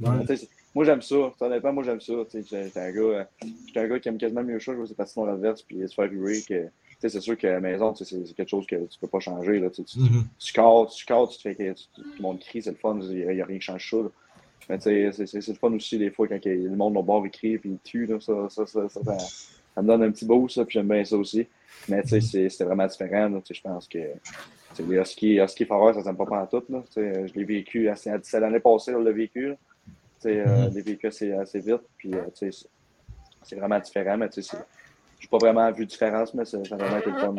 Ouais. Moi, j'aime ça. Honnêtement, moi, j'aime ça. J'étais un, gars, un gars qui aime quasiment mieux ça, jouer ses patinoires adverses puis se faire hurler. Que, c'est sûr que la maison, c'est quelque chose que tu ne peux pas changer. Là, tu, mm -hmm. tu, cartes, tu tu te fais que tout le monde crie, c'est le fun, il n'y a, a, rien qui change ça. Là. Mais tu sais, c'est le fun aussi des fois quand le monde au bord écrit puis il tue, là, ça, ça, ça, ça, ça, me donne un petit boost, ça, puis j'aime bien ça aussi. Mais tu sais, c'était vraiment différent. Je pense que les Husky, Husky ça ne s'aime pas pendant tout. Là. Je l'ai vécu assez, c'est l'année passée, on l'a vécu. Là. Euh, je l'ai vécu assez, assez vite. Puis, euh, c'est vraiment différent, mais tu sais, j'ai pas vraiment vu de différence, mais ça, a vraiment été le fun.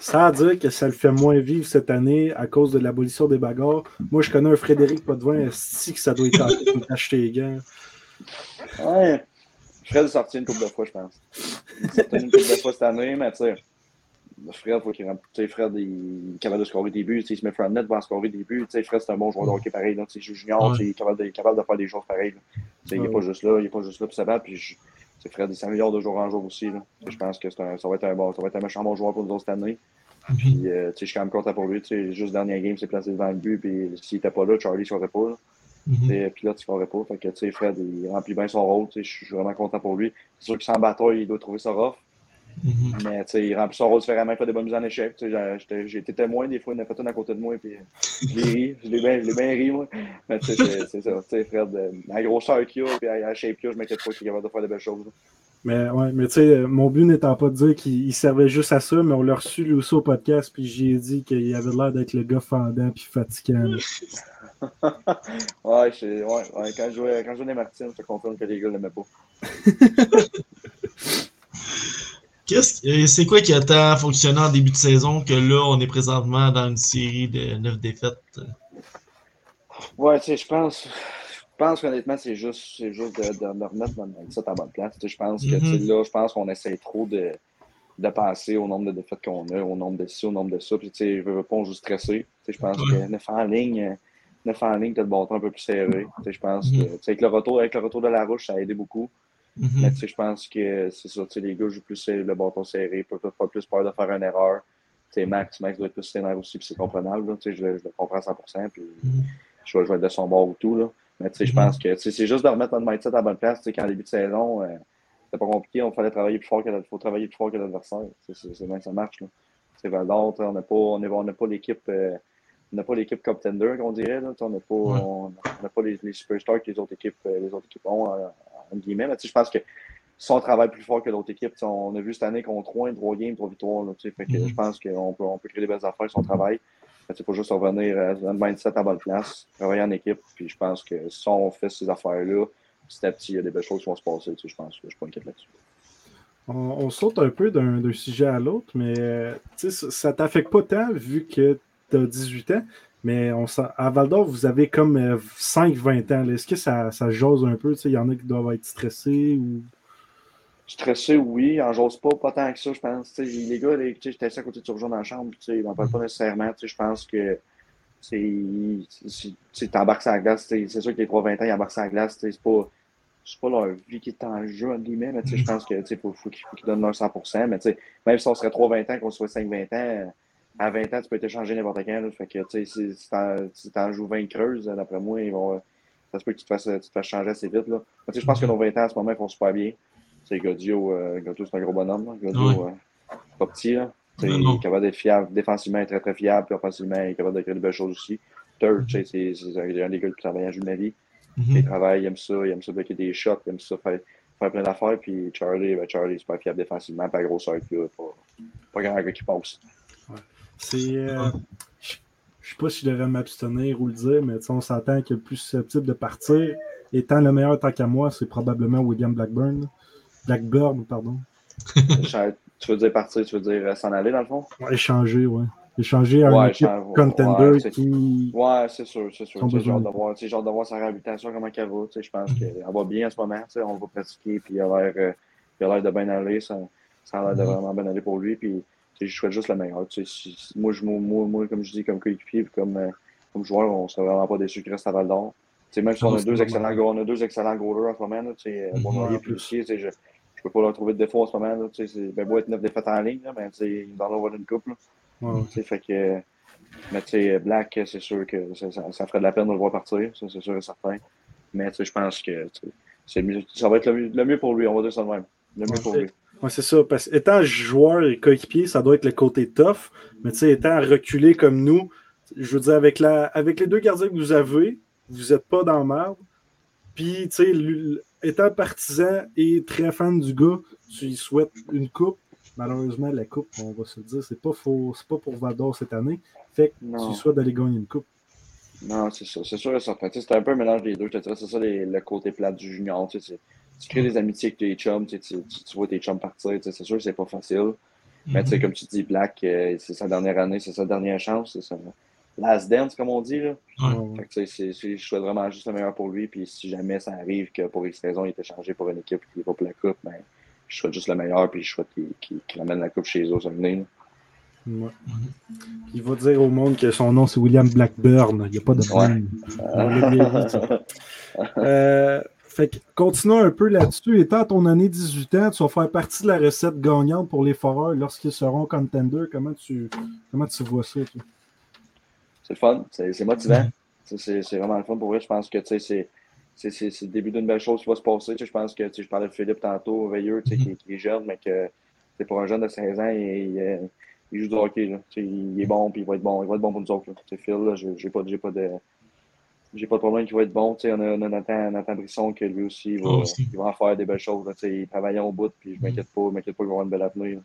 Sans dire que ça le fait moins vivre cette année à cause de l'abolition des bagarres. Moi, je connais un Frédéric Potvin, si que ça doit être en d'acheter les gants. Ouais. Fred est sorti une couple de fois, je pense. Il est sorti une couple de fois cette année, mais tu sais, Fred, faut qu'il tu Fred, il est capable de scorer des buts. Il se met Fred net pour scorer des buts. Tu sais, Fred, c'est un bon joueur de hockey pareil. Là. Tu sais, junior, ouais. il est capable de, capable de faire des choses pareilles. Tu sais, il n'est pas juste là, il n'est pas juste là pour se battre. Puis je, Fred, il s'améliore de jour en jour aussi. Là. Je pense que un, ça, va être un bon, ça va être un méchant bon joueur pour nous autres cette année. Mm -hmm. Puis, euh, je suis quand même content pour lui. Juste dernier game, c'est placé devant le but. Puis s'il n'était pas là, Charlie ne serait pas. Là. Mm -hmm. Puis là, tu ne pas. Fait que, Fred, il remplit bien son rôle. Je suis vraiment content pour lui. C'est sûr qu'il s'en bataille, il doit trouver ça rough. Mm -hmm. Mais il remplit son rôle différemment, il fait des bonnes mises en échec. J'ai été témoin des fois, il en a fait une à côté de moi. Puis, je l'ai ri, je l'ai bien, bien ri, moi. Mais c'est ça. Fred, la grosseur qu'il a, puis à la shape qu'il a, je m'inquiète pas qu'il est capable de faire de belles choses. Là. Mais ouais, mais tu sais, mon but n'étant pas de dire qu'il servait juste à ça, mais on l'a reçu lui aussi au podcast, puis j'ai dit qu'il avait l'air d'être le gars fendant puis fatigant. (laughs) ouais, ouais, ouais, quand je jouais, quand je jouais Martin, je te confirme que les gars l'aimaient pas. (laughs) C'est quoi qui a tant fonctionné en début de saison que là, on est présentement dans une série de neuf défaites? Ouais, tu sais, je pense. Je pense qu'honnêtement, c'est juste, juste de, de, de remettre dans ça à bonne place. Je pense que mm -hmm. là, je pense qu'on essaie trop de, de penser au nombre de défaites qu'on a, au nombre de ci, au nombre de ça. Puis, tu sais, je veux pas, on joue stressé. Je pense que 9 en ligne, 9 en ligne, tu as le bâton un peu plus serré. Je pense mm -hmm. que, avec le, retour, avec le retour de la rouge, ça a aidé beaucoup. Mm -hmm. Mais je pense que c'est ça, les gars jouent plus le bâton serré, peuvent pas plus peur de faire une erreur. T'sais, Max, Max doit être plus sénère aussi, puis c'est comprenable. Là, je, je le comprends à 100%, puis je, vais, je vais être de son bord ou tout. Là. Mais je pense que c'est juste de remettre notre mindset à la bonne place. Quand début de saison, euh, c'était pas compliqué, on fallait travailler plus fort que faut travailler plus fort que l'adversaire. C'est bien que ça marche. C'est Val-d'Or, on n'a pas, on pas l'équipe. Euh, on n'a pas l'équipe Cup Tender, qu'on dirait. Là. On n'a pas, ouais. on, on pas les, les, superstars que les autres équipes, les autres équipes ont, en guillemets. Mais je pense que si on travaille plus fort que l'autre équipe, on a vu cette année contre Rouen, trois games, trois victoires. Là, fait que mm -hmm. Je pense qu'on peut, on peut créer des belles affaires si on travaille. Il faut juste revenir à un mindset à bonne place, travailler en équipe. Puis je pense que si on fait ces affaires-là, petit à petit, il y a des belles choses qui vont se passer. Je pense que je ne suis pas inquiète là-dessus. On, on, saute un peu d'un sujet à l'autre, mais ça ne t'affecte pas tant vu que tu as 18 ans. Mais on, à Val d'Or, vous avez comme 5-20 ans. Est-ce que ça, ça jase un peu? Il y en a qui doivent être stressés ou? Stressé, oui. En j'ose pas, pas tant que ça, je pense. T'sais, les gars, j'étais assis à côté de Turgeon dans la chambre, ils m'en parlent pas nécessairement. Je pense que tu t'embarques sur la glace, c'est sûr que les 3-20 ans, ils embarquent sur la glace, c'est pas, pas leur vie qui est en jeu, entre guillemets, mais je pense qu'il faut, faut qu'ils donnent leur 100%, mais même si on serait 3-20 ans, qu'on soit 5-20 ans, à 20 ans, tu peux t'échanger n'importe quand, là, fait que, tu sais, si t'en joues 20 creuses, d'après moi, ils vont, ça se peut que tu te fasses, tu te fasses changer assez vite, là. Mais, je pense que nos 20 ans, à ce moment, ils font super bien. C'est Godio, euh, Godio c'est un gros bonhomme, Godio, euh, pas petit, là. Il est capable d'être fiable, défensivement, il est très très fiable, puis offensivement, il est capable de créer de belles choses aussi. Third, c'est un des gars qui travaille en jeu de ma vie. Mm-hmm. Il travaille, il aime ça, il aime ça bloquer des shots, il aime ça faire, faire plein d'affaires. Puis Charlie, ben Charlie, super fiable défensivement, pas gros sac, pas, pas grand gars qui passe. Ouais. C'est. Euh, je sais pas si je devrais m'abstenir ou le dire, mais on s'entend que le plus susceptible de partir, étant le meilleur tant qu'à moi, c'est probablement William Blackburn. Blackburn, pardon. (laughs) Tu veux dire partir, tu veux dire euh, s'en aller dans le fond? échanger, ouais. Échanger à un équipe contender ouais, qui. Ouais, c'est sûr, c'est sûr. J'ai hâte, de voir, hâte de voir sa réhabilitation, comment elle va. Je pense qu'elle va bien en ce moment. On va pratiquer, puis il a l'air, euh, il a l'air de bien aller. Ça, ça a l'air de mm-hmm. vraiment bien aller pour lui. Puis je souhaite juste le meilleur. Si, moi, je, moi, moi, comme je dis, comme coéquipier, comme, euh, comme joueur, on ne serait vraiment pas déçu qu'il reste à Val d'Or. Même si on a, deux excellents, on a deux excellents goalers en ce moment, là, bon, il est plus je, peux pas leur trouver de défaut en ce moment. Là, ben, beau être neuf défaites en ligne, là, mais il va en avoir une couple. Ouais. Fait que, mais tu sais, Black, c'est sûr que ça, ça, ferait de la peine de le voir partir, c'est sûr et certain. Mais je pense que mieux, ça va être le mieux, le mieux, pour lui, on va dire ça de même. Le mieux pour lui. Ouais, c'est ça. Parce étant joueur et coéquipier, ça doit être le côté tough. Mais tu sais, étant reculé comme nous, je veux dire, avec, la, avec les deux gardiens que vous avez, vous n'êtes pas dans le merde. Puis, tu sais, étant partisan et très fan du gars, tu lui souhaites une coupe. Malheureusement, la coupe, on va se le dire, c'est pas, faux, pas pour Vador cette année. Fait que tu lui souhaites d'aller gagner une coupe. Non, c'est ça. C'est sûr et certain. C'est un peu un mélange des deux. C'est ça le côté plat du junior. Tu, crées des amitiés avec tes chums. Tu, vois tes chums partir. C'est sûr que c'est pas facile. Mais tu sais, mm-hmm. comme tu dis, Black, euh, c'est sa dernière année, c'est sa dernière chance. C'est ça last dance, comme on dit. Là. Fait que, je souhaite vraiment juste le meilleur pour lui. Puis si jamais ça arrive que pour X raison, il est échangé pour une équipe qui va pour la coupe, ben, je souhaite juste le meilleur. Puis je souhaite qu'il ramène la coupe chez eux ça venait. Ouais. Il va dire au monde que son nom c'est William Blackburn. Il n'y a pas de problème. (laughs) euh, fait que continuons un peu là-dessus. Étant à ton année 18 ans, tu vas faire partie de la recette gagnante pour les foreurs lorsqu'ils seront contenders. Comment tu, comment tu vois ça? C'est le fun, c'est motivant. C'est vraiment le fun pour vrai. Je pense que c'est le début d'une belle chose qui va se passer. Je pense que je parlais de Philippe tantôt, Veilleux, qui, qui, est jeune, mais que pour un jeune de 16 ans, il, il, joue du hockey. Là. Il est bon, puis il va être bon. Il va être bon pour nous autres. Là. Phil, j'ai pas, pas de. J'ai pas de problème qu'il va être bon. on a, on a Nathan, Nathan, Brisson qui lui aussi, il va, oh, il va en faire des belles choses. Il travaille au bout, puis je m'inquiète pas, m'inquiète pas qu'il va avoir une belle avenir.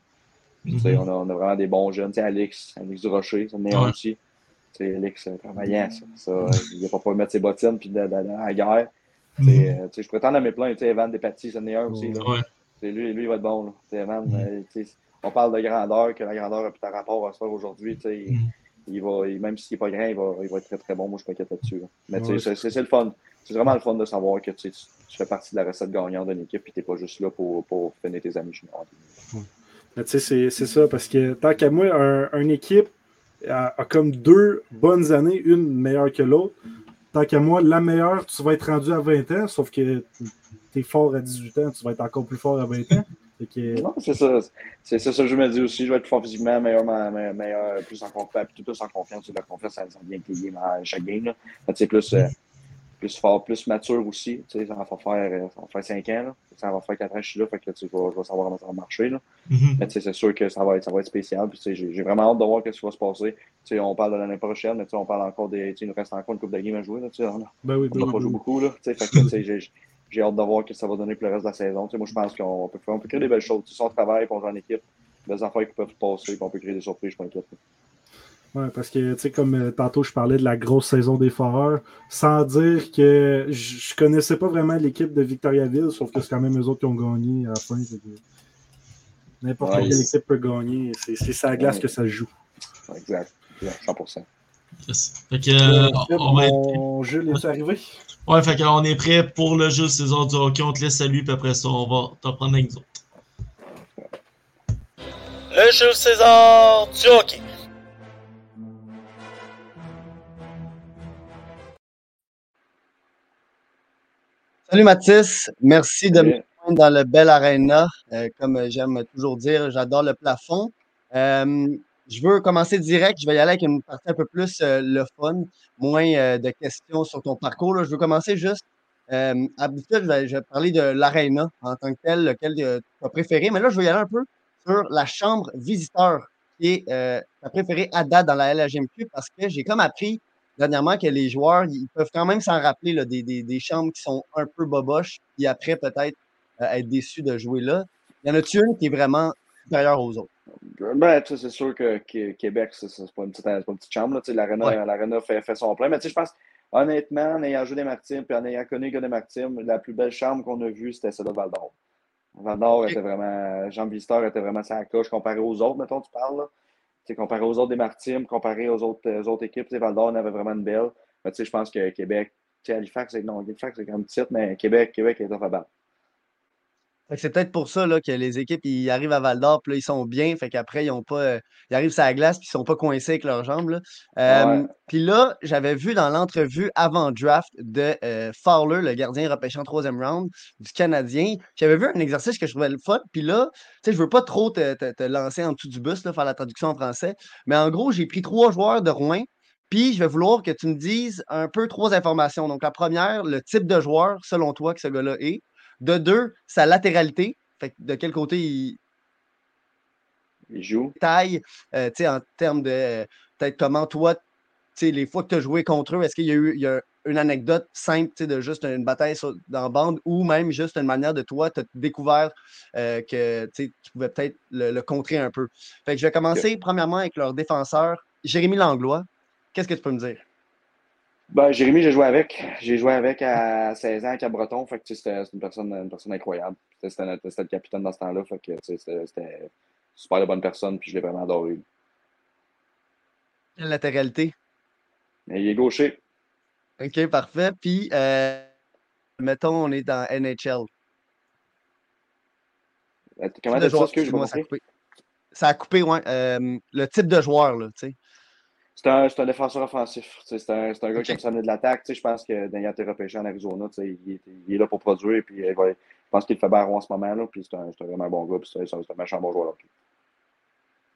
Mm-hmm. on, a, on, a, vraiment des bons jeunes. Alex, Alex Durocher, ça en est un aussi. C'est Alex euh, travaillant, ça. ça il va pas mettre ses bottines puis d'aller à la guerre. Mm -hmm. Je pourrais t'en nommer plein. Evan Despatie, c'en est un aussi. Là. Ouais. Lui, lui, il va être bon. Là. Evan, mm -hmm. on parle de grandeur, que la grandeur a plus de rapport à faire aujourd'hui. Mm -hmm. Il va, même s'il n'est pas grand, il va, il va être très très bon. Moi, je m'inquiète là-dessus. Là. Mais ouais. c'est le fun. C'est vraiment le fun de savoir que tu, tu fais partie de la recette gagnante d'une équipe et tu n'es pas juste là pour, pour finir tes amis juniors. C'est ça, parce que tant qu'à moi, un, une équipe, a, comme deux bonnes années, une meilleure que l'autre. Tant qu'à moi, la meilleure, tu vas être rendu à 20 ans, sauf que tu es fort à 18 ans, tu vas être encore plus fort à 20 ans. Non, c'est ça. C'est ça que je me dis aussi. Je vais être fort physiquement, meilleur, meilleur, plus en confiance, tout plus en confiance. La confiance, ça, ça vient payer chaque game. Plus, euh, plus fort, plus mature aussi. Tu sais, ça va faire, euh, ça va faire 5 ans. Là. Ça va faire 4 ans que je suis là. Fait que tu vas, vas savoir comment ça va marcher. Là. Mm-hmm. Mais tu sais, c'est sûr que ça va être, ça va être spécial. Puis, j'ai vraiment hâte de voir ce qui va se passer. Tu sais, on parle de l'année prochaine, mais tu sais, on parle encore des. Tu sais, il nous reste encore une coupe de game à jouer. Là, tu sais, on n'a ben oui, ben pas joué beaucoup. Là, tu sais, fait que, tu sais, j'ai hâte de voir ce que ça va donner pour le reste de la saison. Tu sais, moi, je pense qu'on peut, on peut créer des belles choses. Tu sais, on travaille, on joue en équipe, des affaires qui peuvent passer, puis on peut créer des surprises, je m'inquiète. Ouais, parce que, tu sais, comme euh, tantôt je parlais de la grosse saison des Foreurs, sans dire que je connaissais pas vraiment l'équipe de Victoriaville, sauf que c'est quand même eux autres qui ont gagné à la fin. N'importe quelle équipe peut gagner. C'est sa glace que ça joue. Exact. 100%. Yes. Fait que, euh, on va jeu arriver. Ouais, fait est prêt pour le jeu César saison du hockey. On te laisse à lui, puis après ça, on va t'en prendre avec nous autres. Le jeu César du hockey. Salut Mathis, merci de me joindre dans le bel arena. Euh, comme j'aime toujours dire, j'adore le plafond. Euh, je veux commencer direct. Je vais y aller avec une partie un peu plus euh, le fun, moins euh, de questions sur ton parcours. là. Je veux commencer juste. Euh, je vais, je vais parler de l'arena en tant que tel, lequel tu as préféré. Mais là, je veux y aller un peu sur la chambre visiteur, qui est euh, ta préférée à date dans la LHMQ, parce que j'ai comme appris dernièrement que les joueurs, ils peuvent quand même s'en rappeler là, des, des, des chambres qui sont un peu boboches, puis après peut-être euh, être déçus de jouer là. Y en a-tu une qui est vraiment supérieure aux autres? Ben, c'est sûr que, que Québec, c'est pas, une petite- pas une petite chambre. L'Arena Ouais. fait, fait son plein. Mais tu sais, je pense, honnêtement, en ayant joué des Martimes puis en ayant connu gars des Martimes, la plus belle chambre qu'on a vue, c'était celle de Val d'Or. Val d'Or était vraiment. Jean Visiteur était vraiment sa coche comparé aux autres, mettons, tu parles. Là. Comparé aux autres des Martimes, comparé aux autres, aux autres équipes, Val d'Or en avait vraiment une belle. Mais tu sais, je pense que Québec, tu sais, Halifax, c'est- non, Halifax, c'est quand même petite, mais Québec, Québec est tough à battre. C'est peut-être pour ça là, que les équipes ils arrivent à Val d'Or, puis là, ils sont bien. Fait qu'après, ils ont pas. euh, ils arrivent sur la glace, puis ils sont pas coincés avec leurs jambes. Là. Euh, Ouais. Puis là, j'avais vu dans l'entrevue avant draft de euh, Fowler, le gardien repêché en troisième round du Canadien, j'avais vu un exercice que je trouvais le fun. Puis là, tu sais, je veux pas trop te, te- te lancer en dessous du bus, là, faire la traduction en français. Mais en gros, j'ai pris trois joueurs de Rouen. Puis je vais vouloir que tu me dises un peu trois informations. Donc, la première, le type de joueur, selon toi, que ce gars-là est. De deux, sa latéralité. Fait que de quel côté il jouent. taille, euh, tu sais, en termes de euh, peut-être comment toi, tu sais, les fois que tu as joué contre eux, est-ce qu'il y a eu il y a une anecdote simple, tu sais, de juste une bataille sur- dans bande ou même juste une manière de toi, tu as découvert euh, que tu pouvais peut-être le, le contrer un peu. Fait que je vais commencer premièrement avec leur défenseur, Jérémy Langlois. Qu'est-ce que tu peux me dire? Ben, Jérémy, j'ai joué avec. J'ai joué avec à 16 ans à Cap-Breton. Fait que tu sais, c'était une personne, une personne incroyable. C'était le capitaine dans ce temps-là. Fait que tu sais, c'était super de bonne personne. Puis je l'ai vraiment adoré. Quelle latéralité? Il est gaucher. OK, parfait. Puis, euh, mettons, on est dans NHL. Euh, Comment t'as dit ça? pas excuse-moi, ça a coupé. Ça a coupé, ouais. euh, le type de joueur, là, tu sais. C'est un, c'est un défenseur offensif. C'est un, c'est un gars qui aime s'amener de l'attaque. Tu sais, Je pense que a été repêché en Arizona. tu sais, Il est, il est là pour produire. Puis il va- je pense qu'il le fait barre en ce moment. Là, puis c'est un, c'est un vraiment bon gars. Puis c'est c'est un méchant bon joueur. là.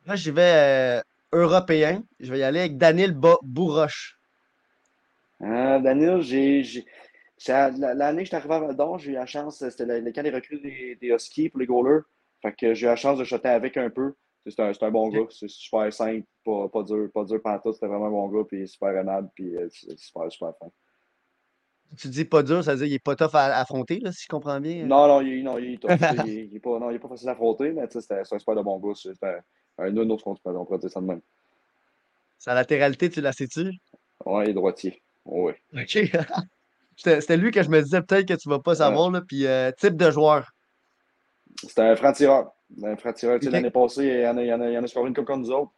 Là, j'y vais euh, européen. Je vais y aller avec Daniel Bourroche. Euh, Daniel, j'ai, j'ai- c'est à- la- l'année que je suis arrivé à Val d'Or, j'ai eu la chance, c'était le, le camp des recrues des, des Huskies pour les goalers. Fait que j'ai eu la chance de shotter avec un peu. C'est un, un bon Ok. gars, c'est super simple, pas, pas dur, pas dur pantoute, c'était vraiment un bon gars, puis super aimable, puis euh, c'est super, super fin. Tu dis pas dur, ça veut dire qu'il est pas tough à affronter, là, si je comprends bien. Non, non, il, non, il est tough, (laughs) il, est- il est pas, non, il est pas facile à affronter, mais tu sais, c'était c'est un super de bon gars, c'est un, un autre qu'on on pourrait dire ça de même. Sa latéralité, tu la sais-tu? Ouais, il est droitier. Ouais. OK. (laughs) C'était c'était lui que je me disais peut-être que tu vas pas savoir, là. Puis, euh, type de joueur. C'est un franc-tireur. Un franc-tireur. Tu sais, Ok. L'année passée, il y en a, il y en a, il y en a scoré une couple comme nous autres.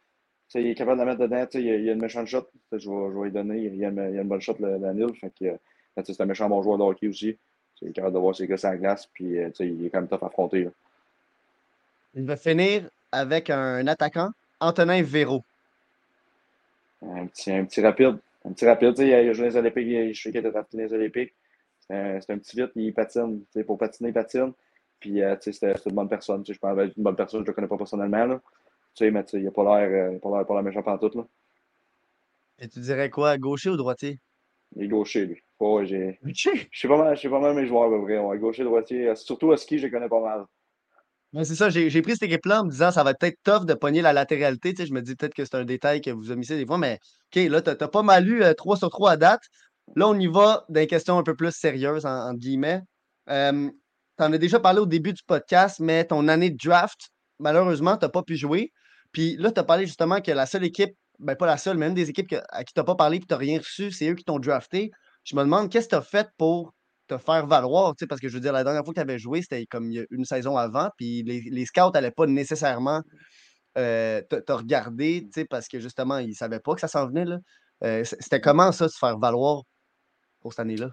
Il est capable de la mettre dedans. Il y a, il y a une méchante shot. Je vais, je vais lui donner. Il y a une, il y a une bonne shot, Daniel. Fait que, euh, c'est un méchant bon joueur de hockey aussi. Il est capable de voir ses gars la glace. Puis, euh, il est quand même tough à affronter. là. Il va finir avec un attaquant, Antonin Véro. Un petit, un petit rapide. Un petit rapide. Il a il a joué les Olympiques. Je sais qu'il était dans les Olympiques. C'est un, petit vite. Il patine. Tu sais, Pour patiner, il patine. Puis, euh, tu sais, c'était une bonne personne. Tu sais, Je pense être une bonne personne. Je ne le connais pas personnellement. Là. Tu sais, mais tu sais, il n'a pas l'air euh, a pas l'air pas méchant pantoute. Là. Et tu dirais quoi, gaucher ou droitier? Il est gaucher, lui. J'ai... OK. Je sais pas mal, pas mal mes joueurs, à vrai. Ouais, gaucher, droitier. Euh, Surtout à ski, je les connais pas mal. Ben, c'est ça, j'ai pris cette équipe-là en me disant ça va être peut-être tough de pogner la latéralité. Tu sais, je me dis peut-être que c'est un détail que vous omissez des fois, mais OK, là, tu as, pas mal eu euh, 3 sur 3 à date. Là, on y va dans des questions un peu plus sérieuses, en, entre guillemets. Euh, tu en as déjà parlé au début du podcast, mais ton année de draft, malheureusement, tu n'as pas pu jouer. Puis là, tu as parlé justement que la seule équipe, ben pas la seule, mais une des équipes que- à qui tu n'as pas parlé et tu n'as rien reçu, c'est eux qui t'ont drafté. Je me demande, qu'est-ce que tu as fait pour te faire valoir, parce que je veux dire, la dernière fois que tu avais joué, c'était comme une saison avant, puis les, scouts n'allaient pas nécessairement euh, te, regarder, parce que justement, ils ne savaient pas que ça s'en venait, là. Euh, c'était comment ça, se faire valoir pour cette année-là?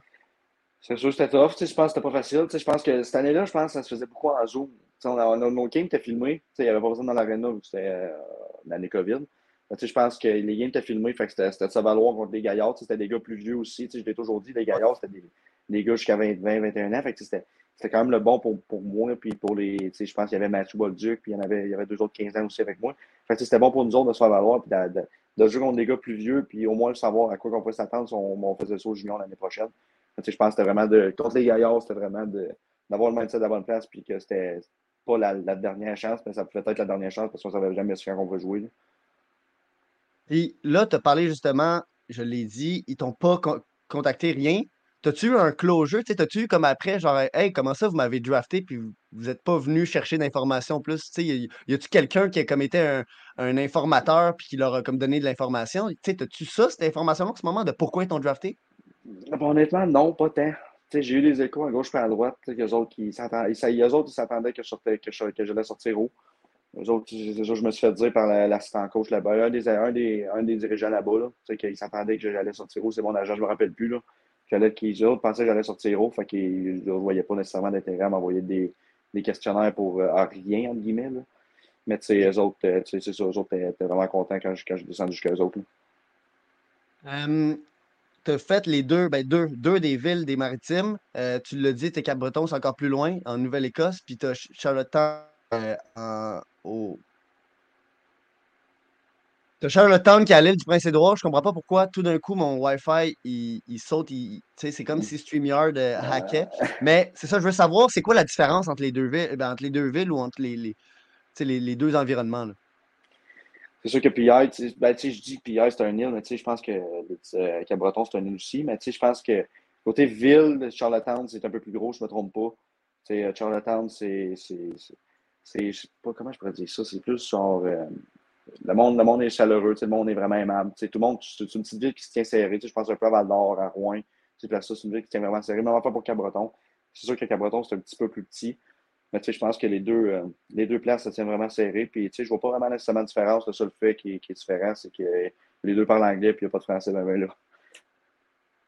C'est sûr que c'était tough. Je pense que c'était pas facile. Je pense que cette année-là, je pense que ça se faisait beaucoup en Zoom. Tu sais, On a, nos games étaient filmés. Il n'y avait pas besoin dans l'aréna vu que c'était euh, l'année COVID. Je pense que les games étaient filmés. Fait que c'était de se valoir contre des gaillards. C'était des gars plus vieux aussi. Je l'ai toujours dit, les gaillards, c'était des, des gars jusqu'à 20, 21 ans. Fait que c'était quand même le bon pour, pour moi. Puis pour les. Je pense qu'il y avait Mathieu Bolduc, puis il y, en avait, il y avait deux autres 15 ans aussi avec moi. Fait c'était bon pour nous autres de se faire valoir, puis de, de, de, jouer contre des gars plus vieux, puis au moins savoir à quoi on pouvait s'attendre si on, on, faisait ça au junior l'année prochaine. Je pense que c'était vraiment de. Contre les gaillards, c'était vraiment d'avoir le mindset de la bonne place, puis que c'était pas la, dernière chance, mais ça pouvait être la dernière chance parce qu'on ne savait jamais ce qu'on va jouer. Et là, tu as parlé justement, je l'ai dit, ils t'ont pas contacté rien. T'as-tu eu un closure? T'as-tu eu comme après, genre, hey, comment ça, vous m'avez drafté, puis vous n'êtes pas venu chercher d'informations plus? Y, y a-tu quelqu'un qui a comme été un, un informateur, puis qui leur a comme donné de l'information? T'as-tu ça, cette information-là, en ce moment, de pourquoi ils t'ont drafté? Bon, honnêtement, non, pas tant. J'ai eu des échos à gauche et à droite. Les autres, qui s'attendaient, autres, ils s'attendaient que je, sortais, que, je, que j'allais sortir haut. Eux autres, je, me suis fait dire par l'assistant coach là-bas, un des, un des, un des dirigeants là-bas, là, qu'ils s'attendaient que j'allais sortir haut. C'est mon agent, je ne me rappelle plus. Là. J'allais qu'ils autres pensaient que j'allais sortir haut, fait qu'ils ne voyaient pas nécessairement d'intérêt à m'envoyer des, des, questionnaires pour euh, rien, entre guillemets. Là. Mais tu sais, eux autres, euh, c'est ça, eux autres étaient vraiment contents quand je, quand je jusqu'à eux autres. Tu as fait les deux, ben deux, deux des villes des maritimes. Euh, tu l'as dit, tes Cap-Breton, c'est encore plus loin, en Nouvelle-Écosse. Puis tu as Charlottetown euh, en, au, T'as Charlottetown qui est à l'île du Prince-Édouard. Je comprends pas pourquoi tout d'un coup mon Wi-Fi il, il saute. c'est comme si StreamYard euh, hackait. Mais c'est ça, je veux savoir, c'est quoi la différence entre les deux villes, ben, entre les deux villes ou entre les, les, les, les deux environnements? C'est sûr que PI, ben, je dis que PI c'est un île, mais je pense que euh, Cabreton c'est un île aussi. Mais je pense que côté ville Charlottetown, c'est un peu plus gros, je ne me trompe pas. Euh, Charlottetown, c'est. Je sais pas comment je pourrais dire ça. C'est plus genre. Euh, le monde, le monde est chaleureux, le monde est vraiment aimable. tout le monde, c'est une petite ville qui se tient serrée. Je pense un peu à Val à Rouen. C'est une ville qui se tient vraiment serrée. Même pas pour Cabreton. C'est sûr que Cabreton, c'est un petit peu plus petit. Mais je pense que les deux, euh, les deux places se tiennent vraiment serrées. Puis je ne vois pas vraiment nécessairement de différence. Le seul fait qui, qui est différent, c'est que les deux parlent anglais et il n'y a pas de français même là.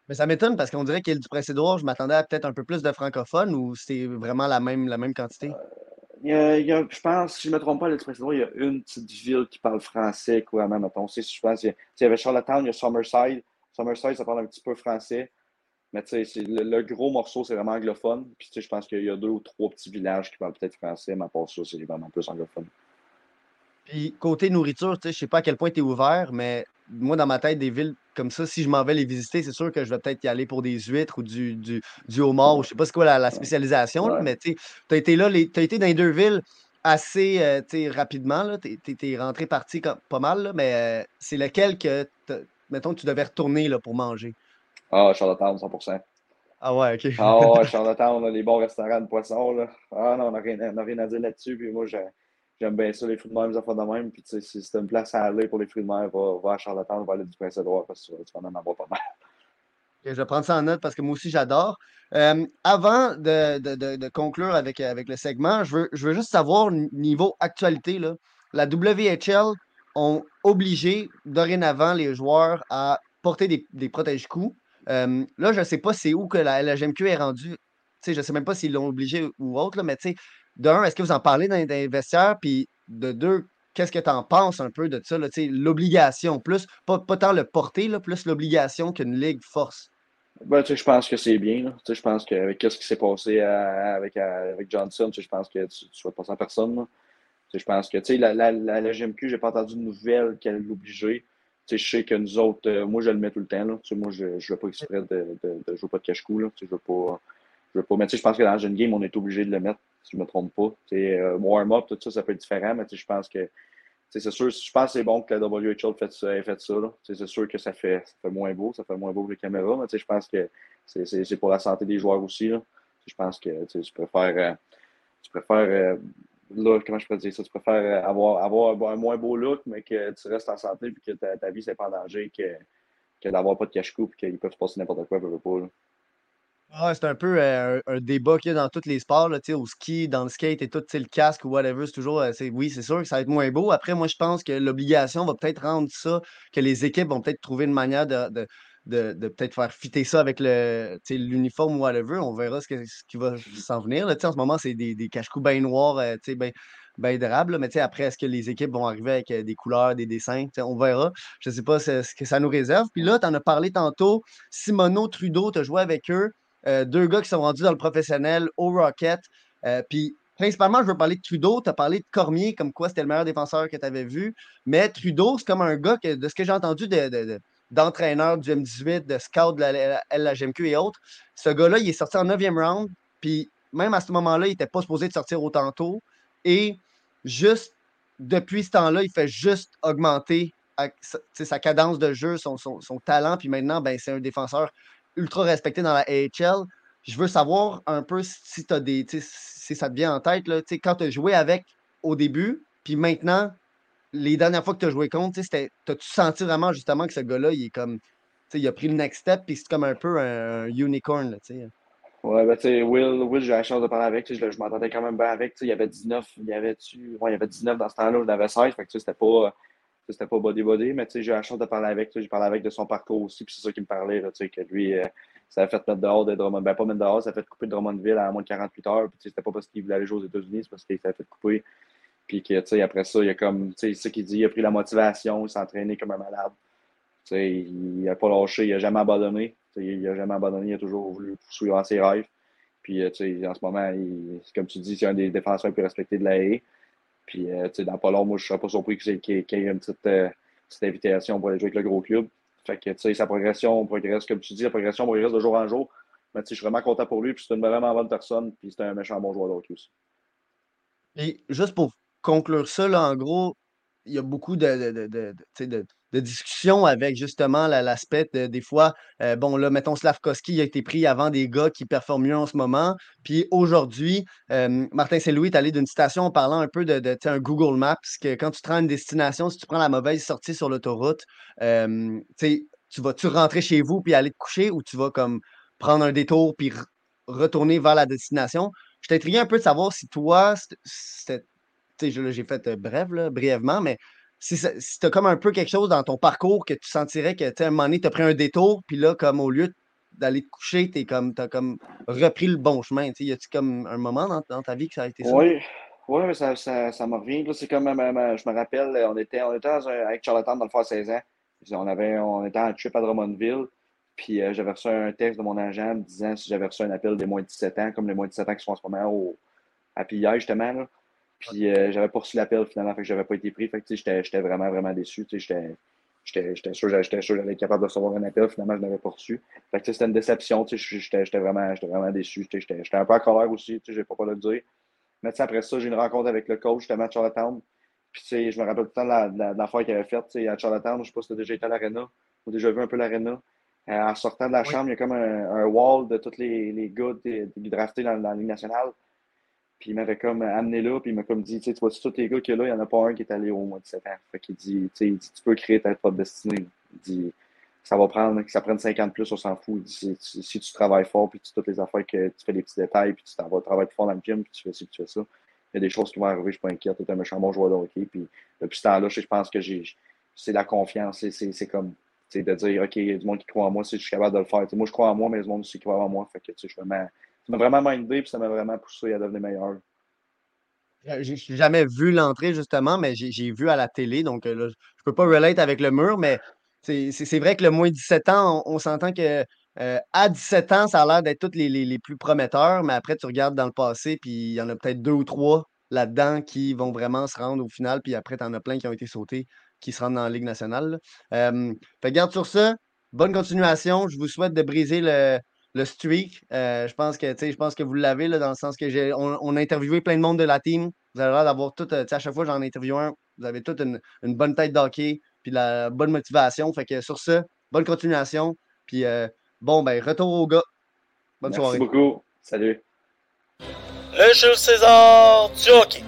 Mais ça m'étonne parce qu'on dirait qu'il y a du précédent, je m'attendais à peut-être un peu plus de francophones ou c'est vraiment la même, la même quantité? Euh, je pense, si je ne me trompe pas, le précédent, il y a une petite ville qui parle français couramment, mettons. Je pense il y avait Charlottetown, il y a Summerside. Summerside, ça parle un petit peu français. Mais tu sais, le, gros morceau, c'est vraiment anglophone. Puis je pense qu'il y a deux ou trois petits villages qui parlent peut-être français, mais à part ça, c'est vraiment plus anglophone. Puis côté nourriture, je ne sais pas à quel point tu es ouvert, mais moi, dans ma tête, des villes comme ça, si je m'en vais les visiter, c'est sûr que je vais peut-être y aller pour des huîtres ou du, du, du homard, ou je sais pas c'est quoi la, spécialisation, mais tu as été là, tu as été dans les deux villes assez euh, rapidement. Tu es, rentré parti pas mal, mais euh, c'est lequel que, mettons, tu devais retourner là, pour manger? Ah, Charlottetown, 100%. Ah ouais, ok. ah ouais, (laughs) Charlottetown, les bons restaurants de poissons. Là. Ah non, on n'a rien, rien, à dire là-dessus. Puis moi, j'aime bien ça, les fruits de mer, les affaires de même. Puis si c'est une place à aller pour les fruits de mer, va, va à Charlottetown, va aller du Prince-Édouard parce que tu vas en avoir pas mal. je vais prendre ça en note parce que moi aussi, j'adore. Euh, avant de, de, de, conclure avec, avec le segment, je veux, je veux juste savoir, niveau actualité, là, la WHL ont obligé dorénavant les joueurs à porter des, des protège-coups. Euh, là, je ne sais pas c'est où que la, la GMQ est rendue. je ne sais même pas s'ils l'ont obligé ou autre, mais d'un, est-ce que vous en parlez dans, les? Puis de deux, qu'est-ce que tu en penses un peu de ça? L'obligation, plus, pas, pas tant le porter, là, plus l'obligation qu'une ligue force? Ben, je pense que c'est bien. Je pense qu'avec ce qui s'est passé avec, Johnson, je pense que tu ne souhaites pas sans personne. Je pense que la, la, la, la GMQ, je n'ai pas entendu de nouvelles qu'elle l'obligeait je sais que nous autres, euh, moi je le mets tout le temps. Là. Moi, je ne veux pas exprès de, de, de, jouer pas de cache-cou. Je veux pas. Je veux pas. Mais je pense que dans une game, on est obligé de le mettre, si je ne me trompe pas. Euh, warm-up, tout ça, ça peut être différent, mais je pense que c'est sûr, je pense que c'est bon que la WHL fait ça, ait fait ça. C'est sûr que ça fait, ça fait moins beau, ça fait moins beau que les caméras, mais je pense que c'est pour la santé des joueurs aussi. Là. Je pense que tu préfères, euh, tu préfères là, comment je peux dire ça, tu préfères avoir, avoir un moins beau look, mais que tu restes en santé et que ta, ta vie n'est pas en danger que, que d'avoir pas de cache-cou et qu'ils peuvent se passer n'importe quoi, peu, pas. Ah, c'est un peu euh, un, débat qu'il y a dans tous les sports, là, au ski, dans le skate et tout, le casque ou whatever, c'est toujours, euh, oui, c'est sûr que ça va être moins beau. Après, moi, je pense que l'obligation va peut-être rendre ça, que les équipes vont peut-être trouver une manière de, de, peut-être faire fitter ça avec l'uniforme ou whatever. On verra ce, qui va s'en venir. Là. En ce moment, c'est des, des cache-coups bien noirs, euh, bien ben drables. Mais après, est-ce que les équipes vont arriver avec euh, des couleurs, des dessins? On verra. Je ne sais pas ce, que ça nous réserve. Puis là, tu en as parlé tantôt. Simono Trudeau, tu as joué avec eux. euh, deux gars qui sont rendus dans le professionnel au Rocket. Euh, puis principalement, je veux parler de Trudeau. Tu as parlé de Cormier, comme quoi c'était le meilleur défenseur que tu avais vu. Mais Trudeau, c'est comme un gars que, de ce que j'ai entendu d'entraîneur du M18, de scout de la LHMQ et autres, ce gars-là, il est sorti en 9e round. Puis même à ce moment-là, il n'était pas supposé de sortir autant tôt. Et juste depuis ce temps-là, il fait juste augmenter sa cadence de jeu, son, talent. Puis maintenant, ben, c'est un défenseur ultra respecté dans la AHL. Je veux savoir un peu si, as des, si ça te vient en tête, là, quand tu as joué avec au début, puis maintenant, les dernières fois que tu as joué contre, t'as-tu senti vraiment justement que ce gars-là, il est comme. Il a pris le next step, puis c'est comme un peu un, unicorn. Là, ouais, ben, tu sais, Will, Will j'ai la chance de parler avec. Je, m'entendais quand même bien avec. Il y avait 19, il y avait, ouais, il y avait 19 dans ce temps-là, j'en avais 16. Fait que c'était pas c'était pas body-body, mais j'ai eu la chance de parler avec. J'ai parlé avec de son parcours aussi, puis c'est ça qui me parlait, que lui, euh, ça a fait mettre dehors de. Ben, pas mettre dehors, ça a fait couper Drummondville à moins de 48 heures. Puis c'était pas parce qu'il voulait aller jouer aux États-Unis, c'est parce qu'il s'est fait couper. Puis que, après ça, il a comme, tu sais, qu'il dit, il a pris la motivation, il s'est entraîné comme un malade. il n'a pas lâché, il n'a jamais abandonné. il n'a jamais abandonné, il a toujours voulu suivre ses rêves. Puis, en ce moment, il, comme tu dis, c'est un des défenseurs les plus respectés de la haie. Puis, euh, dans pas long, moi, je ne serais pas surpris qu'il y ait une petite, euh, petite, invitation pour aller jouer avec le gros club. Fait que, sa progression progresse, comme tu dis, la progression progresse de jour en jour. Mais, je suis vraiment content pour lui. Puis, c'est une vraiment bonne personne. Puis, c'est un méchant bon joueur de aussi. Et juste pour conclure ça, là, en gros, il y a beaucoup de, de, de, de discussions avec justement l'aspect des fois, euh, bon, là, mettons, Slavkovski a été pris avant des gars qui performent mieux en ce moment. Puis aujourd'hui, euh, Martin Saint-Louis est allé d'une citation en parlant un peu de, un Google Maps, que quand tu te rends une destination, si tu prends la mauvaise sortie sur l'autoroute, euh, tu vas-tu rentrer chez vous puis aller te coucher ou tu vas comme prendre un détour puis retourner vers la destination? Je t'intriguais un peu de savoir si toi, j'ai fait euh, bref, là, brièvement, mais si, si tu as comme un peu quelque chose dans ton parcours que tu sentirais que, à un moment donné, tu as pris un détour, puis là, comme au lieu d'aller te coucher, tu comme, as comme repris le bon chemin. Y a-tu comme un moment dans, ta vie que ça a été ça? Oui, oui, ça, ça, ça me revient. C'est comme, je me rappelle, on était, on était avec Charlotte dans le fort 16 ans. On, avait, on était en trip à Drummondville. Puis euh, j'avais reçu un texte de mon agent me disant si j'avais reçu un appel des moins de 17 ans, comme les moins de 17 ans qui sont en ce moment au, à Pillage, justement. Puis euh, j'avais pas reçu l'appel finalement, fait que j'avais pas été pris. Fait que j'étais vraiment, vraiment déçu. J'étais sûr, sûr que j'allais être capable de recevoir un appel. Finalement, je n'avais pas reçu. Fait que c'était une déception. J'étais vraiment, vraiment déçu. J'étais un peu en colère aussi. Je vais pas pas le dire. Mais après ça, j'ai une rencontre avec le coach, justement à Charlottetown. Puis je me rappelle tout le temps de l'affaire qu'il avait faite à Charlottetown. Je sais pas si tu as déjà été à l'Arena ou déjà vu un peu l'Arena. Euh, en sortant de la chambre, il y a comme un, wall de tous les, les gars draftés dans, dans la Ligue nationale. Puis il m'avait comme amené là, puis il m'a comme dit, tu vois, tous les gars qu'il là, il n'y en a pas un qui est allé au mois de 7 ans. Fait qu'il dit, tu tu peux créer ta propre destinée. Il dit, ça va prendre, que ça prenne 50 plus, on s'en fout. Il dit, si, tu travailles fort, puis tu toutes les affaires que tu fais des petits détails, puis tu t'en vas travailler fort dans le gym, puis tu fais ci, puis tu fais ça. Il y a des choses qui vont arriver, je ne suis pas inquiète. Tu un méchant bon joueur de hockey. Puis depuis ce temps-là, je pense que j'ai c'est la confiance. C'est comme de dire, OK, il y a du monde qui croit en moi, si je suis capable de le faire. moi, je crois en moi, mais il du monde aussi qui croit en moi. Fait que, je vraiment, ça m'a vraiment mindé, puis ça m'a vraiment poussé à devenir meilleur. Euh, j'ai jamais vu l'entrée, justement, mais j'ai vu à la télé. Donc, euh, là, je peux pas relate avec le mur, mais c'est vrai que le moins 17 ans, on, s'entend que euh, à 17 ans, ça a l'air d'être tous les, les, plus prometteurs, mais après, tu regardes dans le passé, puis il y en a peut-être deux ou trois là-dedans qui vont vraiment se rendre au final, puis après, tu en as plein qui ont été sautés, qui se rendent dans la Ligue nationale. Euh, garde sur ça. Bonne continuation. Je vous souhaite de briser le, le streak. Euh, je pense que je pense que vous l'avez dans le sens que j'ai on, a interviewé plein de monde de la team. Vous avez l'air d'avoir tout. Euh, à chaque fois j'en interview un, vous avez toute une, bonne tête d'hockey, puis la bonne motivation. Fait que sur ce, bonne continuation. Puis euh, bon ben retour au gars. Bonne soirée. Merci beaucoup. Salut. Le jeu César du hockey.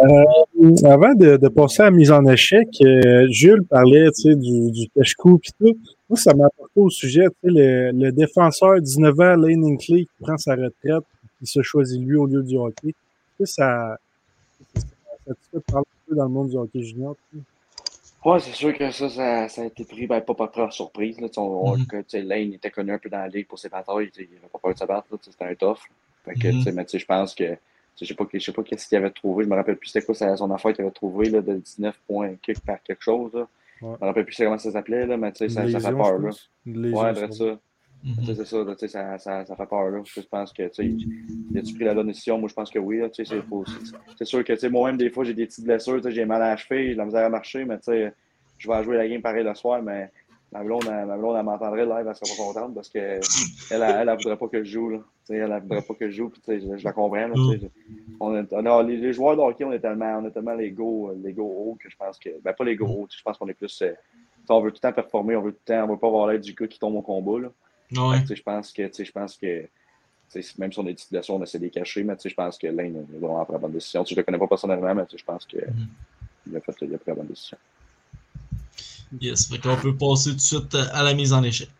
Euh, avant de, passer à la mise en échec, euh, Jules parlait du, du cache et tout. Moi, ça m'a apporté au sujet, le, le défenseur 19 ans, Lane Inkley, qui prend sa retraite, qui se choisit lui au lieu du hockey. Ça, ça, ça te fait parler un peu dans le monde du hockey junior. Oui, c'est sûr que ça, ça, a été pris, ben, pas par surprise. Là, on, mm-hmm. Lane était connu un peu dans la ligue pour ses batailles. Il n'avait pas peur de se battre. C'était un tough. Fait que, mm-hmm. mais je pense que je sais pas, je sais pas qu'est-ce qu'il avait trouvé. Je me rappelle plus c'était quoi son affaire qu'il avait trouvé là, de 19 points par quelque chose. Ouais. Je me rappelle plus comment ça s'appelait, là, mais tu sais, Une ça, ça fait peur, là. lésion, Ouais, ça. Mhm. Tu sais, C'est ça, là, tu sais, ça, ça, ça fait peur. Là. Je pense que, tu as-tu pris la bonne décision? Moi, je pense que oui. là, tu sais, C'est sûr que, moi-même, des fois, j'ai des petites blessures. J'ai mal à la cheville, j'ai de la misère à marcher, mais tu sais, je vais jouer la game pareil le soir, mais ma blonde, elle, ma blonde, elle m'entendrait live, elle serait pas contente parce qu'elle, elle, elle, elle voudrait pas que je joue. Là. Elle, elle voudrait pas que je joue, puis je, je la comprends. Là, sais. on est- les, les joueurs de hockey, on est tellement, on est tellement les go, les go hauts que je pense que, ben pas les go hauts, je pense qu'on est plus, euh, on veut tout le temps performer, on veut tout le temps, on veut pas avoir l'air du gars qui tombe au combat. Là. Ouais. Fait que, Je pense que, je pense que même si on a des on essaie de les cacher, mais je pense que Lane a vraiment pris la bonne décision. Je ne le connais pas personnellement, mais je pense qu'il Mhm. a, fait- il a pris la bonne décision. Yes. Fait qu'on peut passer tout de suite à la mise en échec.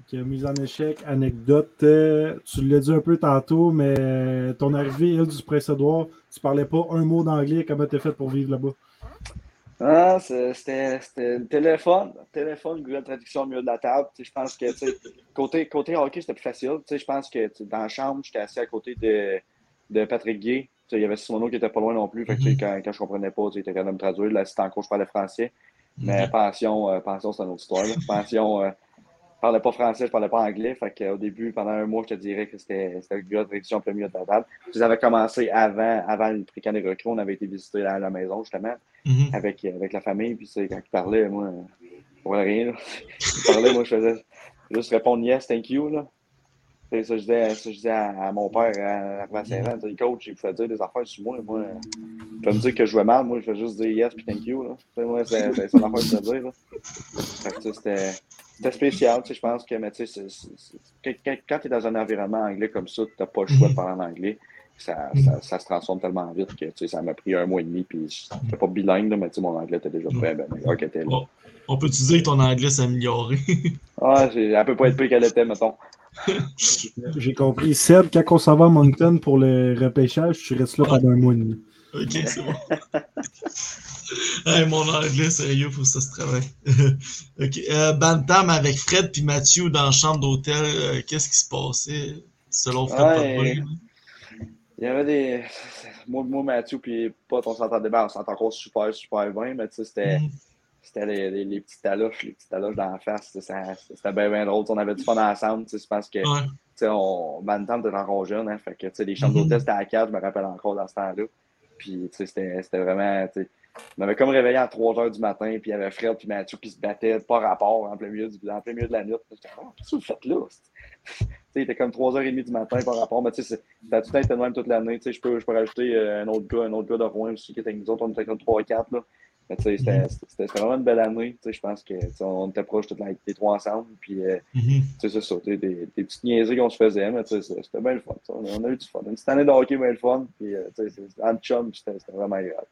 Ok, mise en échec, anecdote. euh, tu l'as dit un peu tantôt, mais euh, ton arrivée, île du Prince-Édouard, tu parlais pas un mot d'anglais. Comment t'as fait pour vivre là-bas? Ah, c'était c'était le téléphone. Téléphone, Google Traduction au milieu de la table. Je pense que côté, côté hockey, c'était plus facile. Je pense que dans la chambre, j'étais assis à côté de, de Patrick Gay. Il y avait Simono qui était pas loin non plus. Fait que, Mhm. quand, quand je comprenais pas, il était capable de me traduire. L'assistant coach parlait français. Mais Ok. pension, euh, pension, c'est une autre histoire. là. Pension, euh, je parlais pas français, je parlais pas anglais. Fait qu'au début, pendant un mois, je te dirais que c'était c'était le gars de réduction en plein milieu de la table. Ils avaient commencé avant, avant le pré des recrues. On avait été visiter la, la maison, justement, Mhm. avec, avec la famille. Puis quand ils parlaient, moi, euh, voyais rien. Là. Ils parlaient, moi, je faisais juste répondre yes, thank you. Là. Ça, je disais, ça, je disais à, à mon père, à, à Saint-Laurent, tu sais, coach, il pouvait dire des affaires sur moi. Moi, euh, il pouvait me dire que je jouais mal. Moi, je fais juste dire yes puis thank you. Là. Moi, c'est ça l'affaire que je dire. C'était. C'était spécial, tu sais, je pense que, mais tu sais, quand, quand tu es dans un environnement anglais comme ça, tu n'as pas le choix de parler en anglais. Ça, ça, ça se transforme tellement vite que tu sais, ça m'a pris un mois et demi, puis je n'étais pas bilingue, là, mais tu sais, mon anglais était déjà très ben, meilleur qu'il était là. On peut-tu dire que ton anglais s'est amélioré? (laughs) Ah, j'ai- elle peut pas être pire qu'elle était, mettons. (laughs) J'ai compris. Seb, quand on s'en va à Moncton pour le repêchage, tu restes là pendant un mois et demi. ok, c'est bon. (laughs) hey, mon anglais, sérieux, faut que ça se travaille. ok. Euh, Bantam avec Fred puis Mathieu dans la chambre d'hôtel, euh, qu'est-ce qui se passait selon Fred Ouais. Il y avait des. (laughs) Moi, moi Mathieu, puis pote, on s'entendait bien, on s'entend encore super, super bien, mais tu sais, c'était. Mhm. C'était les, les, les petits taloches, les petits taloches dans la face. C'était bien, bien drôle. On avait du fun ensemble. tu sais, Je pense que Ouais. tu sais, on, Bantam était encore jeune, hein, fait que, tu sais, les chambres Mhm. d'hôtel, c'était à 4, je me rappelle encore dans ce temps-là. Puis, tu sais, c'était c'était vraiment, tu sais, je m'avais comme réveillé à 3 heures du matin, puis il y avait Fred puis Mathieu qui se battaient par rapport en plein milieu, du, en plein milieu de la nuit. J'étais comme, Oh, qu'est-ce que vous faites là? (laughs) Il était comme 3h30 du matin par rapport, mais tu sais, ça a tout le temps été de même toute l'année. Tu sais, je peux, je peux rajouter euh, un autre gars, un autre gars de Rouen aussi qui était avec nous autres, on était comme 3-4, là. Mais tu sais, c'était c'était- c'était vraiment une belle année. Tu sais, je pense que, tu sais, on était proches toutes les trois ensemble, puis euh, Mhm. tu sais, c'est ça, des, des petites niaiseries qu'on se faisait, mais tu sais, c'était bien le fun. On a, on a eu du fun. Une petite année de hockey bien le fun, puis euh, tu sais, en chum, c'était c'était vraiment agréable.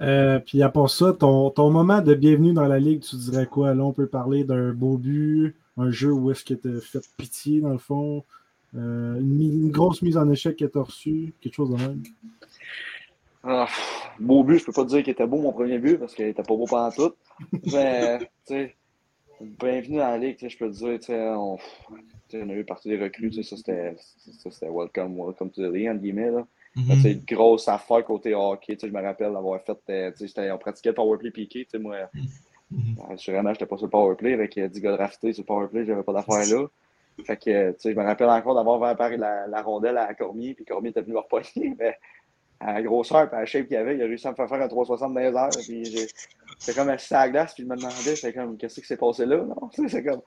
Euh, puis à part ça, ton, ton moment de bienvenue dans la ligue, tu dirais quoi? Là, on peut parler d'un beau but, un jeu où est-ce que tu fait pitié, dans le fond, euh, une, grosse mise en échec que tu as reçue, quelque chose de même. Ah, pff, beau but, je peux pas te dire qu'il était beau mon premier but parce qu'il était pas beau pendant tout. Mais, (laughs) tu sais, bienvenue dans la ligue, je peux te dire, tu sais, on, on a eu partie des recrues, ça, c'était welcome, welcome to the league, entre guillemets, là. Tu sais, Mhm. une grosse affaire côté hockey, je me rappelle d'avoir fait, euh, on pratiquait le powerplay piqué, moi, Mhm. assurément, j'étais pas sur le powerplay avec euh, 10 gars draftés sur le powerplay, j'avais pas d'affaire là. Fait que, tu sais, je me rappelle encore d'avoir préparé la, la rondelle à Cormier, puis Cormier était venu me repogner, (laughs) mais à la grosseur et à la shape qu'il avait, il a réussi à me faire faire un 360 dans les heures, puis j'ai- j'étais comme assis à la glace, puis je me demandais, j'étais comme, qu'est-ce qui s'est passé là, non? (laughs) Tu sais, c'est comme,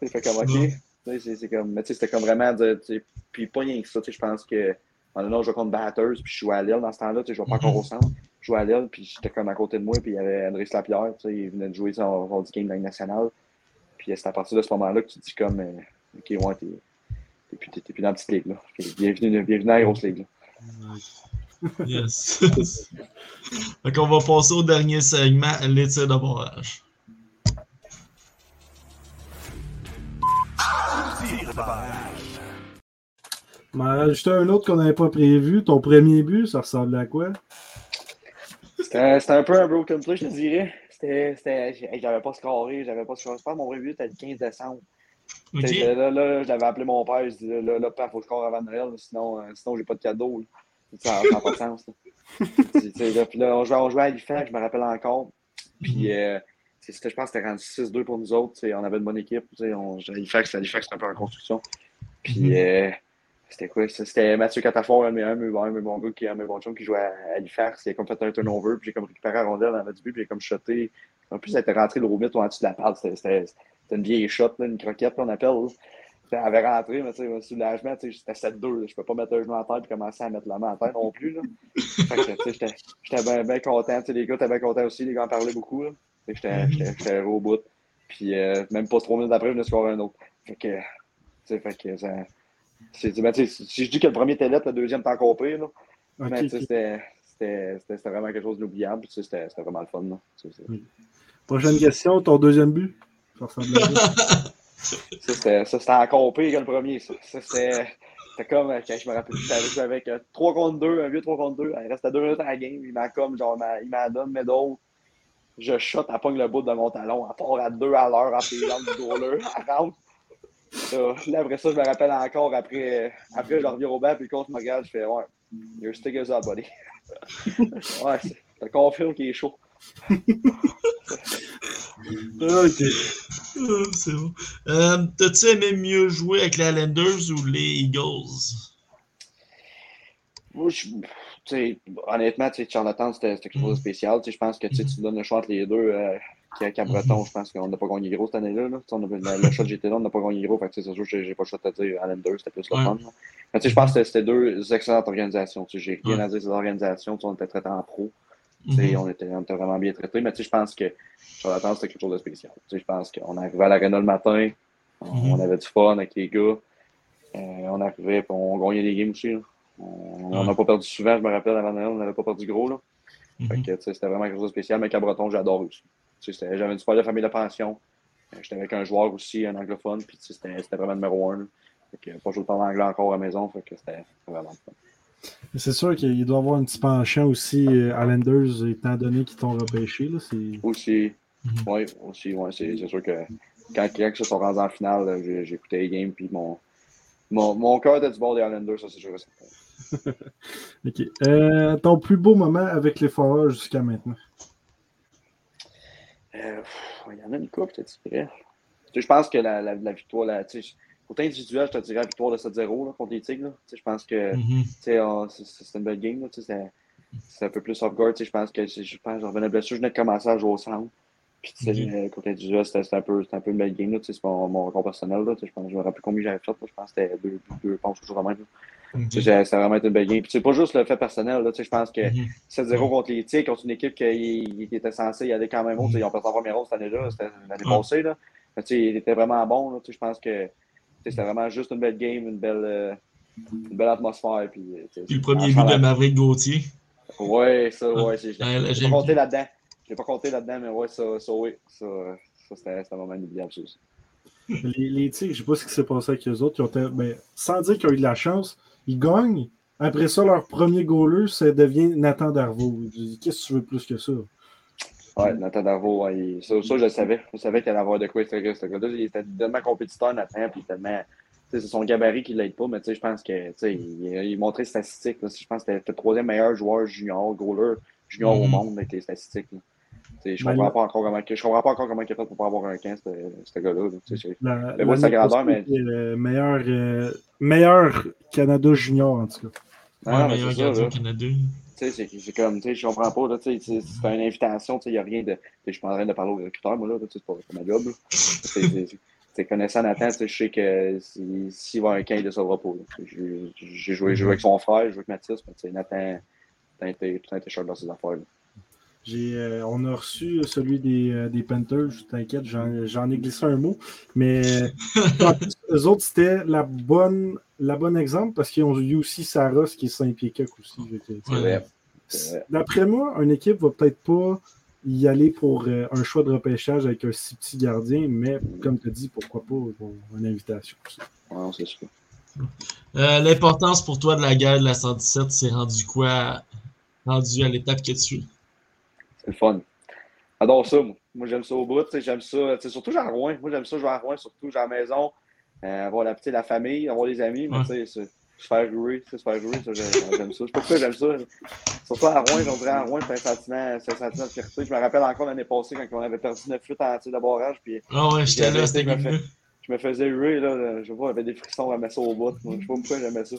tu sais, fait comme, ok. Tu sais, c'est- c'est comme, mais tu sais, c'était comme vraiment, de, tu sais, puis pas rien que ça, tu sais, je pense que, en un je jouais contre Batters, puis je jouais à l'aile dans ce temps-là, tu sais, je jouais pas encore au centre. Je jouais à l'aile, puis j'étais comme à côté de moi, puis il y avait André Slapierre, tu sais, il venait de jouer son, son 10 game de la Ligue nationale. Puis c'est à partir de ce moment-là que tu te dis comme, euh, ok, ouais, t'es t'es plus, t'es- t'es plus dans la petite ligue, là. Bienvenue, bienvenue dans la grosse ligue, là. Yes. (laughs) fait qu'on va passer au dernier segment, les tirs de barrage. Mais rajouter un autre qu'on n'avait pas prévu. Ton premier but, ça ressemblait à quoi? C'était c'était un peu un broken play, je te dirais. C'était. c'était- hey, J'avais pas scoré, j'avais pas scoré. Je pense que mon premier but était le 15 décembre. Ok. Tu sais, Là, là, j'avais appelé mon père, je dis là, là, père, faut que je score avant Noël, sinon, euh, sinon j'ai pas de cadeau. là. Ça n'a pas de sens. (laughs) Là. Puis là, on jouait, on jouait à Halifax, je me rappelle encore. Puis, euh, c'est- c'était- je pense que c'était rendu 6-2 pour nous autres. On avait une bonne équipe. On, Halifax, Halifax, c'était un peu en construction. Puis, Mhm. euh, c'était quoi? C'était Mathieu Catafort, un de mes un gars, qui, un mes qui jouait à Halifax. A comme fait un turnover, puis j'ai comme récupéré la rondelle dans le but, puis j'ai comme shoté. En plus, ça était rentré le ou en dessous de la patte. C'était- une vieille shot, là, une croquette, qu'on appelle. Elle avait rentré, mais tu sais, soulagement, tu sais, c'était 7-2. là. Je peux pas mettre un genou à terre et commencer à mettre la main à terre non plus. Là. Fait que, tu sais, j'étais- bien content. Tu sais, les gars étaient bien contents aussi. Les gars en parlaient beaucoup. j'étais au bout. Puis euh, même pas trois minutes après, je venais scorer un autre. Fait que, tu sais, fait que ça. Ben, si je dis que le premier était lettre, le deuxième était encore pire. Là. C'était- vraiment quelque chose d'inoubliable. sais, C'était vraiment le fun. Là. Prochaine question, ton deuxième but? Ça ressemble à quoi? (laughs) Ça, c'était encore pire que le premier. Ça, Ça, c'était comme, euh, quand je me rappelle, j'étais avec, avec euh, 3 contre 2, un vieux 3 contre 2. Il restait 2 minutes à la game. Il m'a comme, genre, il m'a donné, mais d'autres. Je shot, elle pogne le bout de mon talon. Elle part à 2 à l'heure, après les jambes du goaler. Elle rentre. Là, là, après ça, je me rappelle encore, après, après je reviens au banc, puis le coach me regarde, je fais, ouais, your stick is up, buddy. (laughs) ouais, c'est- ça confirme qu'il est chaud. (laughs) Ok. (laughs) Ah, c'est bon. Euh, T'as-tu aimé mieux jouer avec les Islanders ou les Eagles? Moi, je, honnêtement, tu sais, Charlottetown, c'était quelque chose de spécial. Tu sais, je pense que tu sais, tu donnes le choix entre les deux. Euh, qu'à Breton, je pense qu'on n'a pas gagné gros cette année-là. Là. On le, le shot j'étais là, on n'a pas gagné gros. Fait que, c'est sûr que j'ai pas le choix de te dire Islanders, c'était plus le Ouais. fun. là. Mais, tu sais, je pense que c'était- deux excellentes organisations. J'ai rien Ouais. à dire sur ces organisations. On était traités en pro. Mhm. on, était, on était vraiment bien traités. Mais je pense que Charlottetown, c'était quelque chose de spécial. Je pense qu'on arrivait à l'arena le matin. On, Mhm. on avait du fun avec les gars. Euh, on arrivait et on gagnait des games aussi. là. On Ouais. n'a pas perdu souvent, je me rappelle, avant on n'avait pas perdu gros. Là. Mhm. sais, c'était vraiment quelque chose de spécial. Mais Cabreton, j'adore aussi. J'avais une super de famille de pension. Euh, J'étais avec un joueur aussi, un anglophone. Puis c'était vraiment numéro un. Fait que, pas joué parler anglais encore à la maison. Fait que c'était vraiment fun. C'est sûr qu'il doit y avoir un petit penchant aussi, euh, Islanders, étant donné qu'ils t'ont repêché. Là. Aussi, Mhm. oui, aussi, ouais, c'est sûr que quand, ils se sont rendus en finale, écouté les games. Puis mon, mon, mon cœur était du bord des Islanders, ça c'est sûr. (laughs) Ok. Euh, ton plus beau moment avec les Foreurs jusqu'à maintenant? Euh, il y en a une couple, je te dirais. Tu sais, je pense que la, la, la victoire, la, tu sais, côté individuel, je te dirais la victoire de 7-0 là, contre les Tigres. Tu sais, Je pense que tu sais, on- c'est une belle game. là, tu sais, C'est un peu plus off-guard. tu sais, Je pense que je pense revenais blessure, je venais de commencer à jouer au centre. Puis, tu sais, Mhm. euh, côté individuel, c'était un, peu- un peu une belle game. là, tu sais, C'est mon, mon record personnel. Là, tu sais, je pense je me rappelle combien j'avais fait. là, Je pense que c'était deux, deux ponts, toujours la même. là. Ok. Tu sais, C'était vraiment été une belle game. Puis, c'est pas juste le fait personnel. Là, tu sais, Je pense que Mhm. 7-0 contre les Tigres, contre une équipe qui, était censée y aller quand même haut. Tu sais, Ils ont perdu en première ronde cette année-là, c'était l'année passée. Là. Mais, tu sais, il était vraiment bon. Là, tu sais, je pense que tu sais, c'était vraiment juste une belle game, une belle, euh, une belle atmosphère. Puis, euh, tu sais, Puis le premier but de Maverick Gauthier. Ouais, ça, là, l'ai Ah, j'ai pas compté là-dedans. Je l'ai pas compté là-dedans, mais ouais, ça, ça oui. Ça, ça c'était moment inoubliable, ça aussi. Les, les Tigres, je sais pas ce qui s'est passé avec eux autres. Ils ont été- ben, sans dire qu'ils ont eu de la chance, ils gagnent. Après ça, leur premier goaler, ça devient Nathan Darvaux. Je dis, Qu'est-ce que tu veux plus que ça? Ouais, Nathan Darvaux, ouais, il- ça, ça, je le savais. Je savais qu'il allait avoir de quoi ce gars- ce gars-là. Il était tellement compétiteur, Nathan, puis tellement. C'est son gabarit qui l'aide pas, mais je pense que il, il montrait les statistiques. Je pense que c'était le troisième meilleur joueur junior, goaler junior au Mhm. monde avec les statistiques. là. Sais, Je Ben, comprends pas encore comment je comprends pas encore comment il a fait pour pas avoir un 15, ce gars-là. La, Mais moi, sa grandeur, mais- euh, meilleur, euh, meilleur Canada junior, en tout cas. Non, Ouais, mais meilleur c'est ça, gardien Canada. Tu sais, c'est c'est comme, tu sais, je comprends pas, là, tu sais, c'est c'est une invitation, tu sais, il n'y a rien de. Je suis pas en train de parler au recruteur, moi, là, tu sais, c'est pas ma job. C'est- connaissant Nathan, tu sais, je sais que si- s'il va à un camp, il ne sauvera pas. J'ai joué, j'ai joué avec son frère, j'ai joué avec Mathis, mais tu sais, Nathan, tout était cher dans ses affaires. là. J'ai, euh, on a reçu celui des, euh, des Panthers, t'inquiète, j'en, ai glissé un mot. Mais (laughs) en plus, eux autres, c'était la bonne, la bonne exemple parce qu'ils ont eu aussi Saros qui est 5 pieds aussi. Ouais. D'après moi, une équipe va peut-être pas y aller pour euh, un choix de repêchage avec un si petit gardien, mais comme tu dis, pourquoi pas une invitation. aussi. Ouais, c'est sûr. Euh, L'importance pour toi de la guerre de la 117, c'est rendu quoi? Rendu à l'étape que tu es? C'est le fun. J'adore ça, moi. Moi, j'aime ça au bout. J'aime ça. tu sais, Surtout, à Rouen. Moi, j'aime ça jouer à Rouen, surtout à la maison, euh, avoir la, la famille, avoir des amis. Mais Ouais. tu sais, se faire jouer, se faire jouer, ça, j'ai- j'aime ça. Je sais pas pourquoi j'aime ça. Surtout à Rouen, on dirait à Rouen, c'est un sentiment, c'est un sentiment de fierté. Je me rappelle encore l'année passée quand on avait perdu 9 flûtes en tir de barrage. Puis Ah ouais, j'étais là, c'était. Je me faisais huer, là, je vois, j'avais des frissons à mettre ça au bout. Je sais pas pourquoi j'aimais ça.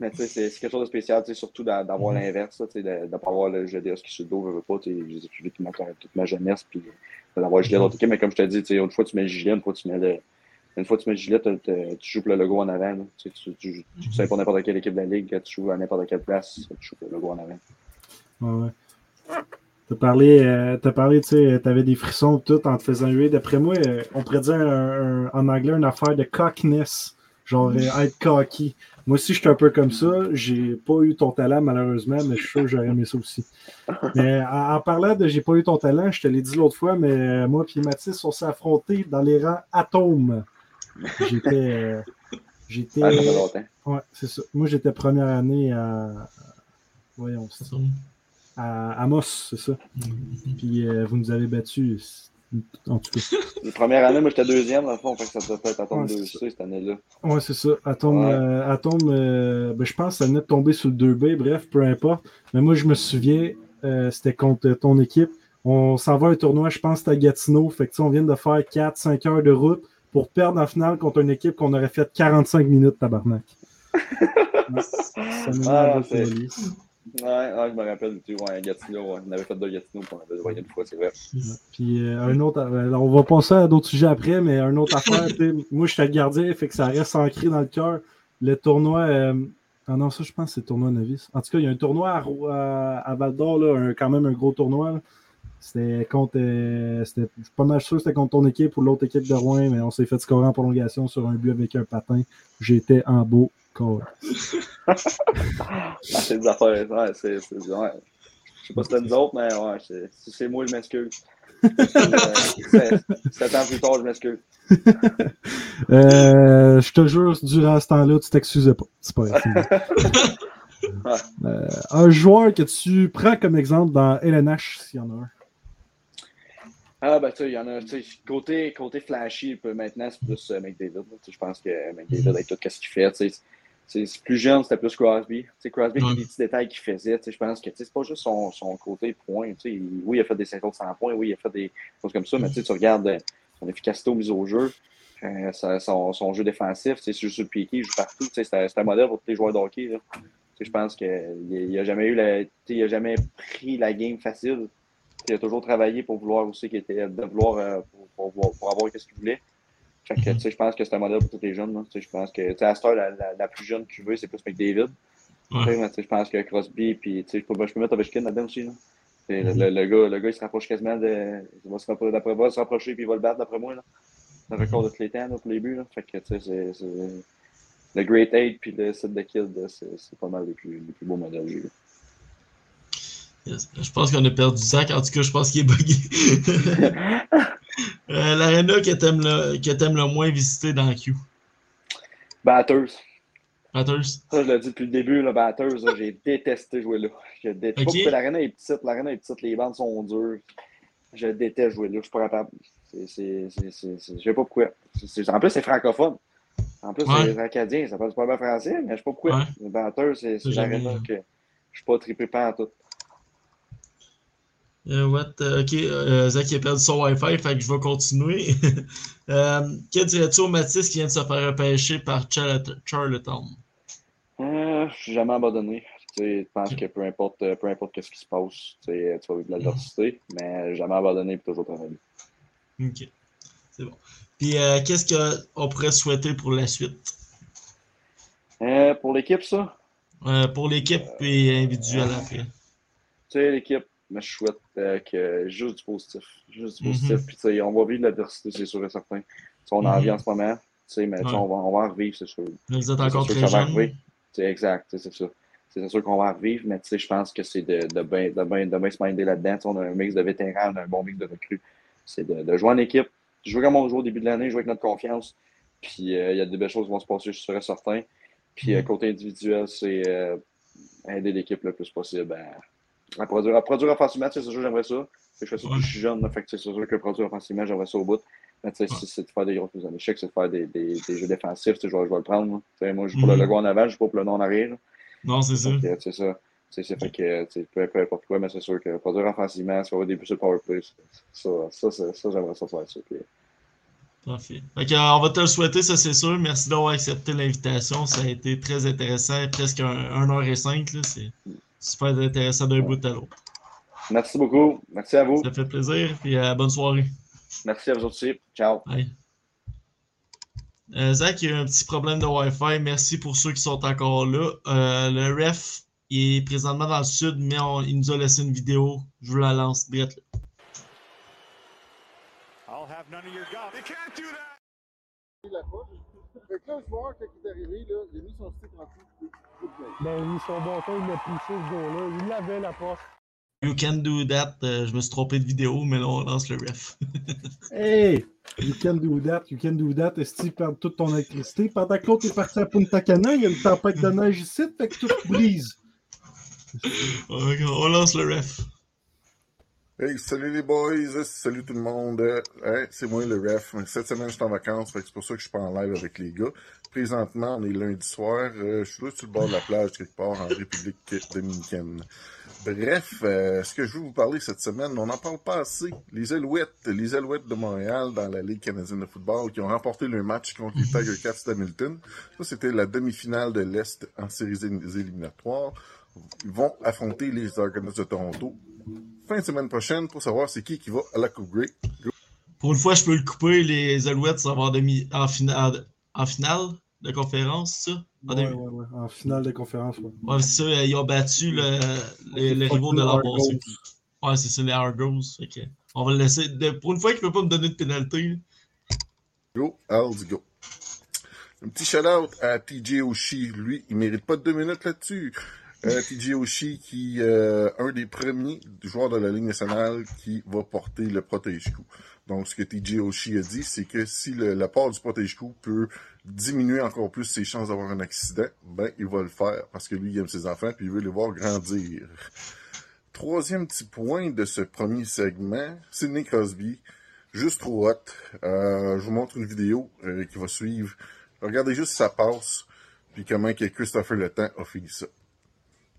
Mais tu sais, c'est quelque chose de spécial, tu sais, surtout d'a- d'avoir Mhm. l'inverse, tu sais, de ne pas avoir le GDS qui sur le dos, je veux pas, tu sais, je les ai suivis toute ma, toute ma jeunesse, puis d'avoir le gilet d'autre équipe. Mais comme je te dis, tu sais, une fois tu mets le gilet, une fois tu mets le. Une fois tu mets le gilet, tu joues le logo en avant. Tu, sais, tu, tu, tu sais pour n'importe quelle équipe de la ligue, tu joues à n'importe quelle place, tu joues le logo en avant. Ouais, ouais. T'as parlé, euh, t'as parlé, tu sais, t'avais des frissons tout en te faisant huer. D'après moi, euh, on pourrait dire un- un- en anglais une affaire de cockiness. Genre euh, être cocky. Moi aussi, je suis un peu comme ça. J'ai pas eu ton talent, malheureusement, mais je suis sûr que j'aurais aimé ça aussi. (laughs) Mais en, en parlant de j'ai pas eu ton talent, je te l'ai dit l'autre fois, mais moi et Mathis, on s'est affrontés dans les rangs atomes. J'étais. euh, j'étais. Ah, ça fait longtemps. Ouais, c'est ça. Moi, j'étais première année à. Voyons, C'est ça. À Amos, c'est ça. Puis euh, vous nous avez battus. En tout cas. La première année, moi, j'étais deuxième, dans le fond, fait que ça devait être à tombe Ouais, 2 c'est c cette année-là. Ouais, c'est ça. Atome, Ouais. euh, euh, ben, je pense que ça venait de tomber sur le 2B, bref, peu importe. Mais moi, je me souviens, c'était contre ton équipe. On s'en va à un tournoi, je pense à Gatineau. Fait que, tu sais, on vient de faire 4-5 heures de route pour perdre en finale contre une équipe qu'on aurait fait 45 minutes, tabarnak. (laughs) Ça nous Ah. Ouais, je me rappelle, tu vois, Gatineau, on avait fait deux Gatineau, on avait voyé une fois, c'est vrai. Puis euh, un autre, euh, on va passer à d'autres sujets après, mais un autre affaire, moi j'étais le gardien, fait que ça reste ancré dans le cœur. Le tournoi, euh, ah non, ça je pense c'est le tournoi novice. En tout cas, il y a un tournoi à, Val d'Or, quand même un gros tournoi. C'était contre, je suis pas mal sûr que c'était contre ton équipe ou l'autre équipe de Rouen, mais on s'est fait scorer en prolongation sur un but avec un patin. J'étais en beau corps. Ah, c'est des affaires, ouais, c'est, c'est, ouais. Je sais pas si c'était nous autres, mais ouais, c'est, si c'est moi, je m'excuse. (laughs) Euh, c'est- Sept ans plus tard, je m'excuse. (laughs) Euh, je te jure, durant ce temps-là, tu t'excusais pas. C'est pas vrai. (laughs) Euh, un joueur que tu prends comme exemple dans LNH, s'il y en a un. Ah, ben, tu sais, il y en a, tu sais, côté, côté flashy, peut- maintenant, c'est plus euh, McDavid. Je pense que McDavid, avec tout ce qu'il fait, tu sais, c'est c'est plus jeune, c'était plus Crosby. Tu sais, Crosby, Ouais. les petits détails qu'il faisait, je pense que c'est pas juste son, son côté point. tu sais, il- Oui, il a fait des 50 100 points, oui, il a fait des choses comme ça, mais tu regardes euh, son efficacité au mise au jeu, euh, son, son jeu défensif, sur sur le piqué, il joue partout. C'est un- c'est modèle pour tous les joueurs de hockey. là. Tu sais, Je pense qu'il n'a jamais eu la, il a jamais pris la game facile. Il a toujours travaillé pour vouloir aussi qu'il était de vouloir euh, pour, pour, pour avoir ce qu'il voulait. Fait que, tu sais, je pense que c'est un modèle pour tous les jeunes. là. Tu sais, Je pense que tu à cette heure, la, la, la plus jeune que veux, c'est plus McDavid. Tu tu sais, Je pense que Crosby, puis tu sais, je peux, mettre Ovechkin là-dedans aussi. Là. Tu sais, le, le, gars, le gars, il se rapproche quasiment de. Il va se rapprocher, d'après moi, se rapprocher puis il va le battre d'après moi. Là. Le record de tous les temps là, pour les buts. Là. Fait que tu sais, c'est. Le Great Eight puis le Set de Kid, là, c'est pas mal les plus, les plus beaux modèles. Yes. Je pense qu'on a perdu Zach. En tout cas, je pense qu'il est bugué. (laughs) (laughs) euh, L'arena que t'aimes le, le moins visiter dans Q. Batters. Batters? Ça, je l'ai dit depuis le début, le Batters, là, j'ai détesté jouer là. Je déteste. Ok. Pas parce que l'arène est petite, l'arène est petite, les bandes sont dures. Je déteste jouer là, je suis pas capable. Je sais pas pourquoi. En plus, c'est francophone. En plus, Ouais. c'est acadien, ça parle pas bien français, mais je sais pas pourquoi. Ouais. Le Batters, c'est, hein. que je suis pas trippé pas en tout. Euh, what? Ok, euh, Zach il a perdu son Wi-Fi, fait que je vais continuer. (laughs) euh, que dirais-tu au Matisse qui vient de se faire repêcher par Charlotte- Charlottetown? Je suis jamais abandonné. Je pense que peu importe, peu importe ce qui se passe, tu vas vivre de l'adversité, mais jamais abandonné et toujours travailler. Ok, c'est bon. Puis qu'est-ce qu'on pourrait souhaiter pour la suite? Pour l'équipe, ça, pour l'équipe et individuel après. tu sais, l'équipe, mais je souhaite euh, que juste du positif. Juste du Mhm. positif. Puis, tu sais, on va vivre l'adversité, c'est sûr et certain. On en Mhm. vit en ce moment, tu sais, mais tu sais, Ouais. on, va, on va en revivre, c'est sûr. Vous êtes encore sûr très jeune. C'est exact, c'est ça. C'est sûr qu'on va en revivre, mais tu sais, je pense que c'est de, de bien de ben, de ben se minder là-dedans. On a un mix de vétérans, on a un bon mix de recrues. C'est de, de jouer en équipe, jouer comme on joue au début de l'année, jouer avec notre confiance. Puis euh, il y a des belles choses qui vont se passer, je sûr et certain. Puis euh, Mhm. côté individuel, c'est euh, aider l'équipe le plus possible à, à produire, à produire offensivement. C'est sûr, j'aimerais ça. Je fais ça depuis que je suis jeune, fait que c'est sûr que produire offensivement, j'aimerais ça au bout. Mais tu sais, Ouais. si c'est de faire des grosses mises en échec, c'est de faire des, des, des jeux défensifs, je vais, je vais le prendre. sais, moi, je joue pour Mhm. le logo en avant, je joue pas pour le nom en arrière. Non, c'est ça. C'est ça. C'est fait que, peu, peu importe quoi, mais c'est sûr que produire offensivement, si on va des buts sur le powerplay, ça, ça, ça, ça, j'aimerais ça faire ça. Puis, Parfait. Fait que, euh, on va te le souhaiter, ça c'est sûr. Merci d'avoir accepté l'invitation. Ça a été très intéressant. Presque un, un heure et cinq. là. C'est super intéressant d'un bout à l'autre. Merci beaucoup. Merci à vous. Ça fait plaisir. Puis euh, bonne soirée. Merci à vous aussi. Ciao. Bye. Euh, Zach, il y a eu un petit problème de Wi-Fi. Merci pour ceux qui sont encore là. Euh, le ref, il est présentement dans le sud, mais on- il nous a laissé une vidéo. Je vous la lance. Brett. là. I'll have none of your Fait que là, le joueur, quand il est arrivé, là, il a mis son stick en dessous. Ben oui, son bâton, il l'a poussé ce gars-là. Il l'avait la porte. You can do that. Euh, je me suis trompé de vidéo, mais là, on lance le ref. (laughs) Hey! You can do that, you can do that. Est-ce que tu perds toute ton électricité? Pendant que l'autre est parti à Punta Cana, il y a une tempête de neige ici, fait que tout brise. On lance le ref. Hey, salut les boys, salut tout le monde. C'est moi le ref. Cette semaine, je suis en vacances, c'est pour ça que je suis pas en live avec les gars. Présentement, on est lundi soir. euh, je suis là sur le bord de la plage, quelque part en République dominicaine. Bref, euh, ce que je veux vous parler cette semaine, on n'en parle pas assez. Les Alouettes, les Alouettes de Montréal dans la Ligue canadienne de football qui ont remporté le match contre les Tiger Cats d'Hamilton. Ça, c'était la demi-finale de l'Est en séries éliminatoires. Ils vont affronter les Argonauts de Toronto fin de semaine prochaine pour savoir c'est qui qui va à la Coupe Grey. Pour une fois, je peux le couper. Les Alouettes vont avoir demi en finale, en finale de conférence, ça? En Ouais, demi- ouais, ouais. En finale de conférence, ouais. Ouais, c'est ça. Ils ont battu le, les, les rivaux de l'an passé. Ouais, c'est ça, les Argos. Que on va le laisser. de- pour une fois qu'il ne peut pas me donner de pénalité. Go, go. Un petit shout-out à TJ Oshie. Lui, il mérite pas de deux minutes là-dessus. Euh, TJ Oshie, qui euh, un des premiers joueurs de la Ligue nationale qui va porter le protège-coup. Donc, ce que TJ Oshie a dit, c'est que si la part du protège-coup peut diminuer encore plus ses chances d'avoir un accident, ben, il va le faire parce que lui, il aime ses enfants puis il veut les voir grandir. Troisième petit point de ce premier segment, Sidney Crosby, juste trop hot. Euh, je vous montre une vidéo qui va suivre. Regardez juste sa passe, puis comment que Christopher Le a fini ça.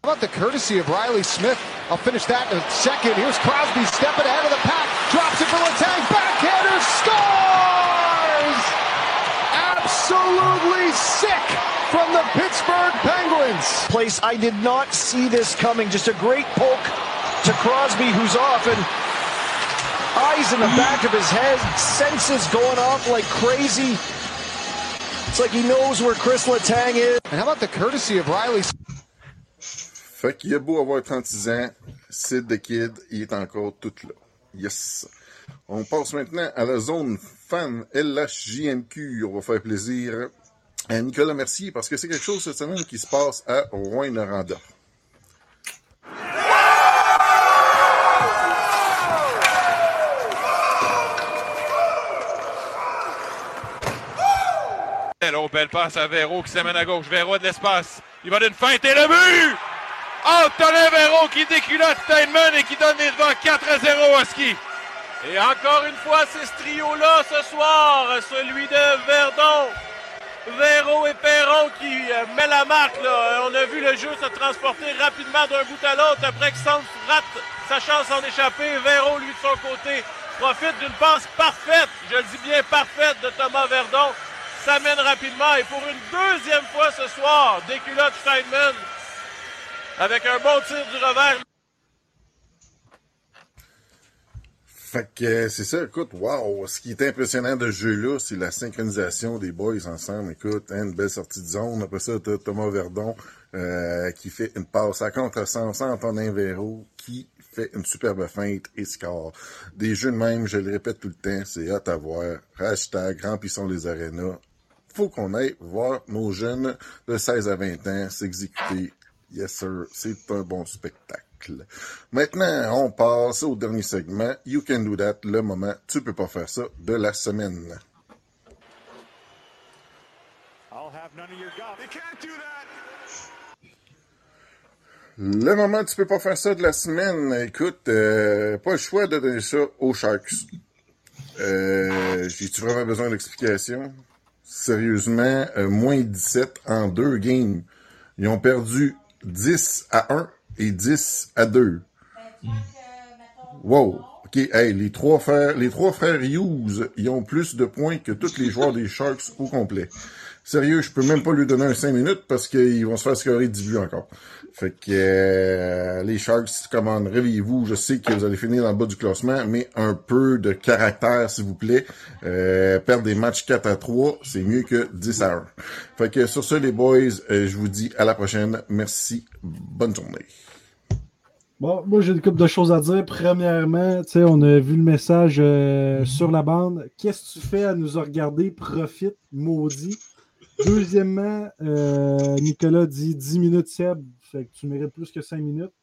How about the courtesy of Riley Smith? I'll finish that in a second. Here's Crosby stepping ahead of the pack. Drops it for Letang. Backhander scores! Absolutely sick from the Pittsburgh Penguins. place. I did not see this coming. Just a great poke to Crosby, who's off, and eyes in the back of his head, senses going off like crazy. It's like he knows where Chris Letang is. And how about the courtesy of Riley Fait qu'il a beau avoir 36 ans, Sid the Kid, il est encore tout là. Yes. On passe maintenant à la zone fan LHJMQ. On va faire plaisir à Nicolas Mercier parce que c'est quelque chose cette semaine qui se passe à Rouen-Noranda. Belle passe à Véro qui s'amène à gauche. Véro a de l'espace. Il va d'une feinte et le but! Antonin Véro qui déculotte Steinman et qui donne les devants 4 à 0 à ski. Et encore une fois, c'est ce trio-là ce soir, celui de Verdon. Véro et Perron qui euh, met la marque. Là. On a vu le jeu se transporter rapidement d'un bout à l'autre après que Sanz rate sa chance d'en échapper. Véro, lui, de son côté, profite d'une passe parfaite, je le dis bien parfaite, de Thomas Verdon. S'amène rapidement et pour une deuxième fois ce soir, déculotte Steinman avec un bon tir du revers. Fait que euh, c'est ça, écoute, wow! Ce qui est impressionnant de ce jeu-là, c'est la synchronisation des boys ensemble. Écoute, hein, une belle sortie de zone. Après ça, t'as Thomas Verdon euh, qui fait une passe à contresens Antonin Véro qui fait une superbe feinte et score. Des jeux de même, je le répète tout le temps, c'est hâte à voir. Hashtag remplissons les arénas. Faut qu'on aille voir nos jeunes de 16 à 20 ans s'exécuter. Yes sir, c'est un bon spectacle. Maintenant, on passe au dernier segment. You can do that, le moment tu peux pas faire ça de la semaine. I'll have none of your golf. You can't do that. Le moment tu peux pas faire ça de la semaine, écoute, euh, pas le choix de donner ça aux Sharks. Euh, J'ai-tu vraiment besoin d'explication? Sérieusement, euh, moins 17 en deux games. Ils ont perdu 10 à 1 et 10 à 2. Wow. OK, hey, les trois frères, les trois frères Hughes, ils ont plus de points que tous les joueurs des Sharks au complet. Sérieux, je peux même pas lui donner un 5 minutes parce qu'ils vont se faire scorer 10 buts encore. Fait que euh, les Sharks, comment réveillez-vous, je sais que vous allez finir dans le bas du classement, mais un peu de caractère, s'il vous plaît. Euh, perdre des matchs 4 à 3, c'est mieux que 10 à 1. Fait que sur ce, les boys, euh, je vous dis à la prochaine. Merci. Bonne journée. Bon, moi j'ai une couple de choses à dire. Premièrement, tu sais, on a vu le message sur la bande. Qu'est-ce que tu fais à nous regarder? Profite, maudit. Deuxièmement, Nicolas dit 10 minutes Seb, fait que tu mérites plus que 5 minutes.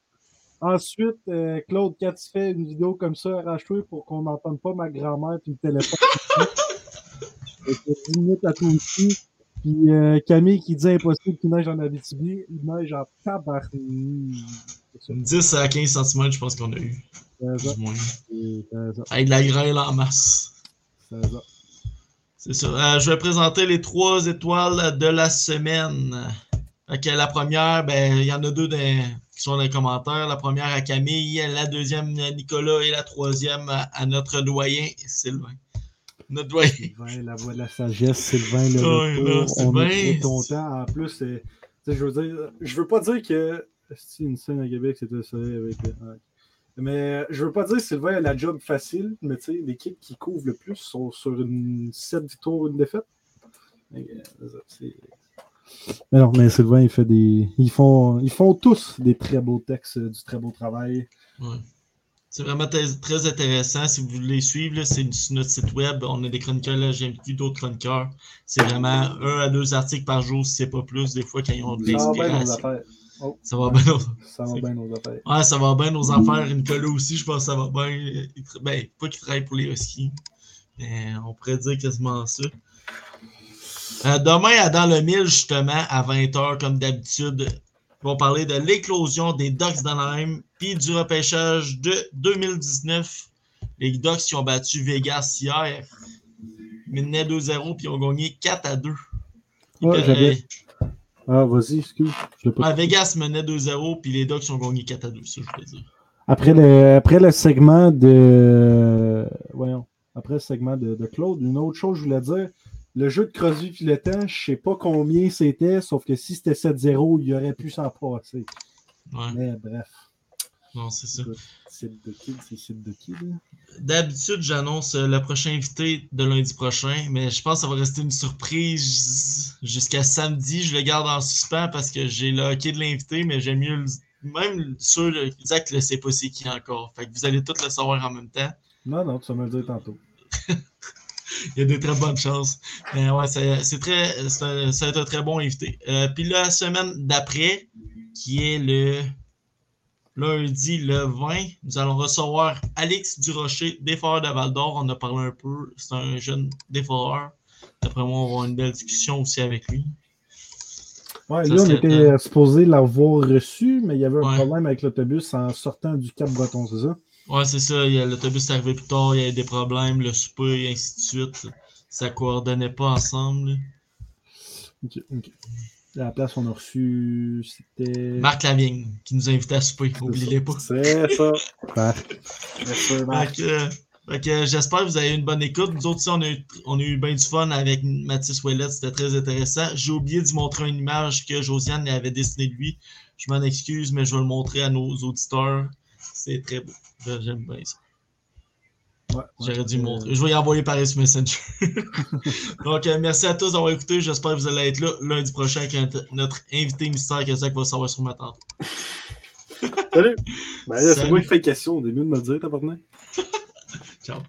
Ensuite, euh, Claude, quand tu fais une vidéo comme ça, arrache-toi pour qu'on n'entende pas ma grand-mère qui me téléphone. (laughs) Que 10 minutes à toi aussi. Puis euh, Camille qui dit impossible qu'il neige en Abitibi, il neige en tabarnak. 10 à 15 cm, je pense qu'on a eu. C'est ça. Du moins. C'est ça. Avec de la grêle en masse. C'est ça. C'est ça. Euh, je vais présenter les trois étoiles de la semaine. Ok, la première, ben, il y en a deux dans- qui sont dans les commentaires. La première à Camille, la deuxième à Nicolas et la troisième à, à notre doyen Sylvain. Notre doyen. Sylvain, la voix de la sagesse, Sylvain, le Ouais, retour, là, on Sylvain, est très content. En plus, je veux dire, je veux pas dire que si une scène à Québec, c'était ça avec. euh, ouais. Mais je veux pas dire que Sylvain a la job facile, mais tu sais, l'équipe qui couvre le plus sont sur une 7 victoires, une défaite. Euh, c'est- mais non, mais Sylvain, il fait des. Ils font, ils font tous des très beaux textes, du très beau travail. Ouais. C'est vraiment très, intéressant. Si vous voulez suivre, c'est sur notre site web. On a des chroniqueurs, là, j'ai vu d'autres chroniqueurs. C'est vraiment un à deux articles par jour, si c'est pas plus, des fois, quand ils ont de Ça va bien nos l'inspiration. affaires. Oh, Ça va bien nos- (laughs) Ça va bien nos affaires. Ouais, ça va bien nos affaires. Nicolas aussi, je pense que ça va bien. Ben, pas qu'il travaille pour les Huskies, mais on pourrait dire quasiment ça. Euh, demain, à Dans le Mille, justement, à 20h, comme d'habitude, on va parler de l'éclosion des Ducks d'Anaheim puis du repêchage de 2019. Les Ducks qui ont battu Vegas hier. Menaient 2-0 puis ils ont gagné 4 à 2. Ils Ouais, per- j'avais- Ah, vas-y, excuse. Pas euh, ouais, Vegas menait 2-0 puis les Ducks ont gagné 4 à 2, ça je voulais dire. Après le, après le segment de. Voyons. Après le segment de, de Claude, une autre chose, je voulais dire. Le jeu de Crosby puis le temps, je sais pas combien c'était, sauf que si c'était 7-0, il aurait pu s'en passer. Ouais. Mais bref. Non, c'est ça. C'est de kid, c'est de là. D'habitude, j'annonce euh, le prochain invité de lundi prochain, mais je pense que ça va rester une surprise jusqu'à samedi. Je le garde en suspens parce que j'ai le hockey de l'invité, mais j'aime mieux le- même sûr, le- Zach ne sait pas c'est qui encore. Fait que vous allez tous le savoir en même temps. Non, non, tu vas me le dire tantôt. (laughs) (laughs) Il y a de très bonnes chances. Mais ouais, c'est très, ça va être un très bon invité. Euh, Puis la semaine d'après, qui est le lundi le 20, nous allons recevoir Alex Durocher, défenseur de Val d'Or. On a parlé un peu. C'est un jeune défenseur. D'après moi, on va avoir une belle discussion aussi avec lui. Ouais, Ça là, on était supposé l'avoir reçu, mais il y avait un Ouais. problème avec l'autobus en sortant du Cap-Breton, c'est ça? Ouais, c'est ça. il y a- L'autobus est arrivé plus tard, il y a eu des problèmes, le souper, et ainsi de suite. Ça coordonnait pas ensemble. Ok, ok. À la place, on a reçu. C'était. Marc Lavigne, qui nous a invités à souper. Oubliez-les pas. C'est ça. Fait que, euh, euh, j'espère que vous avez eu une bonne écoute. Nous autres aussi, on a eu, on a eu bien du fun avec Mathis Ouellet. C'était très intéressant. J'ai oublié de montrer une image que Josiane avait dessinée de lui. Je m'en excuse, mais je vais le montrer à nos auditeurs. C'est très beau. J'aime bien ça. Ouais, J'aurais dû euh, montrer. Je vais y envoyer par SMS Messenger. (laughs) Donc, euh, merci à tous d'avoir écouté. J'espère que vous allez être là lundi prochain avec un- notre invité mystère que Zach va savoir sur ma tante. (laughs) Salut! Ben c'est moi qui fais question au début de me le dire, t'as pas (laughs) Ciao.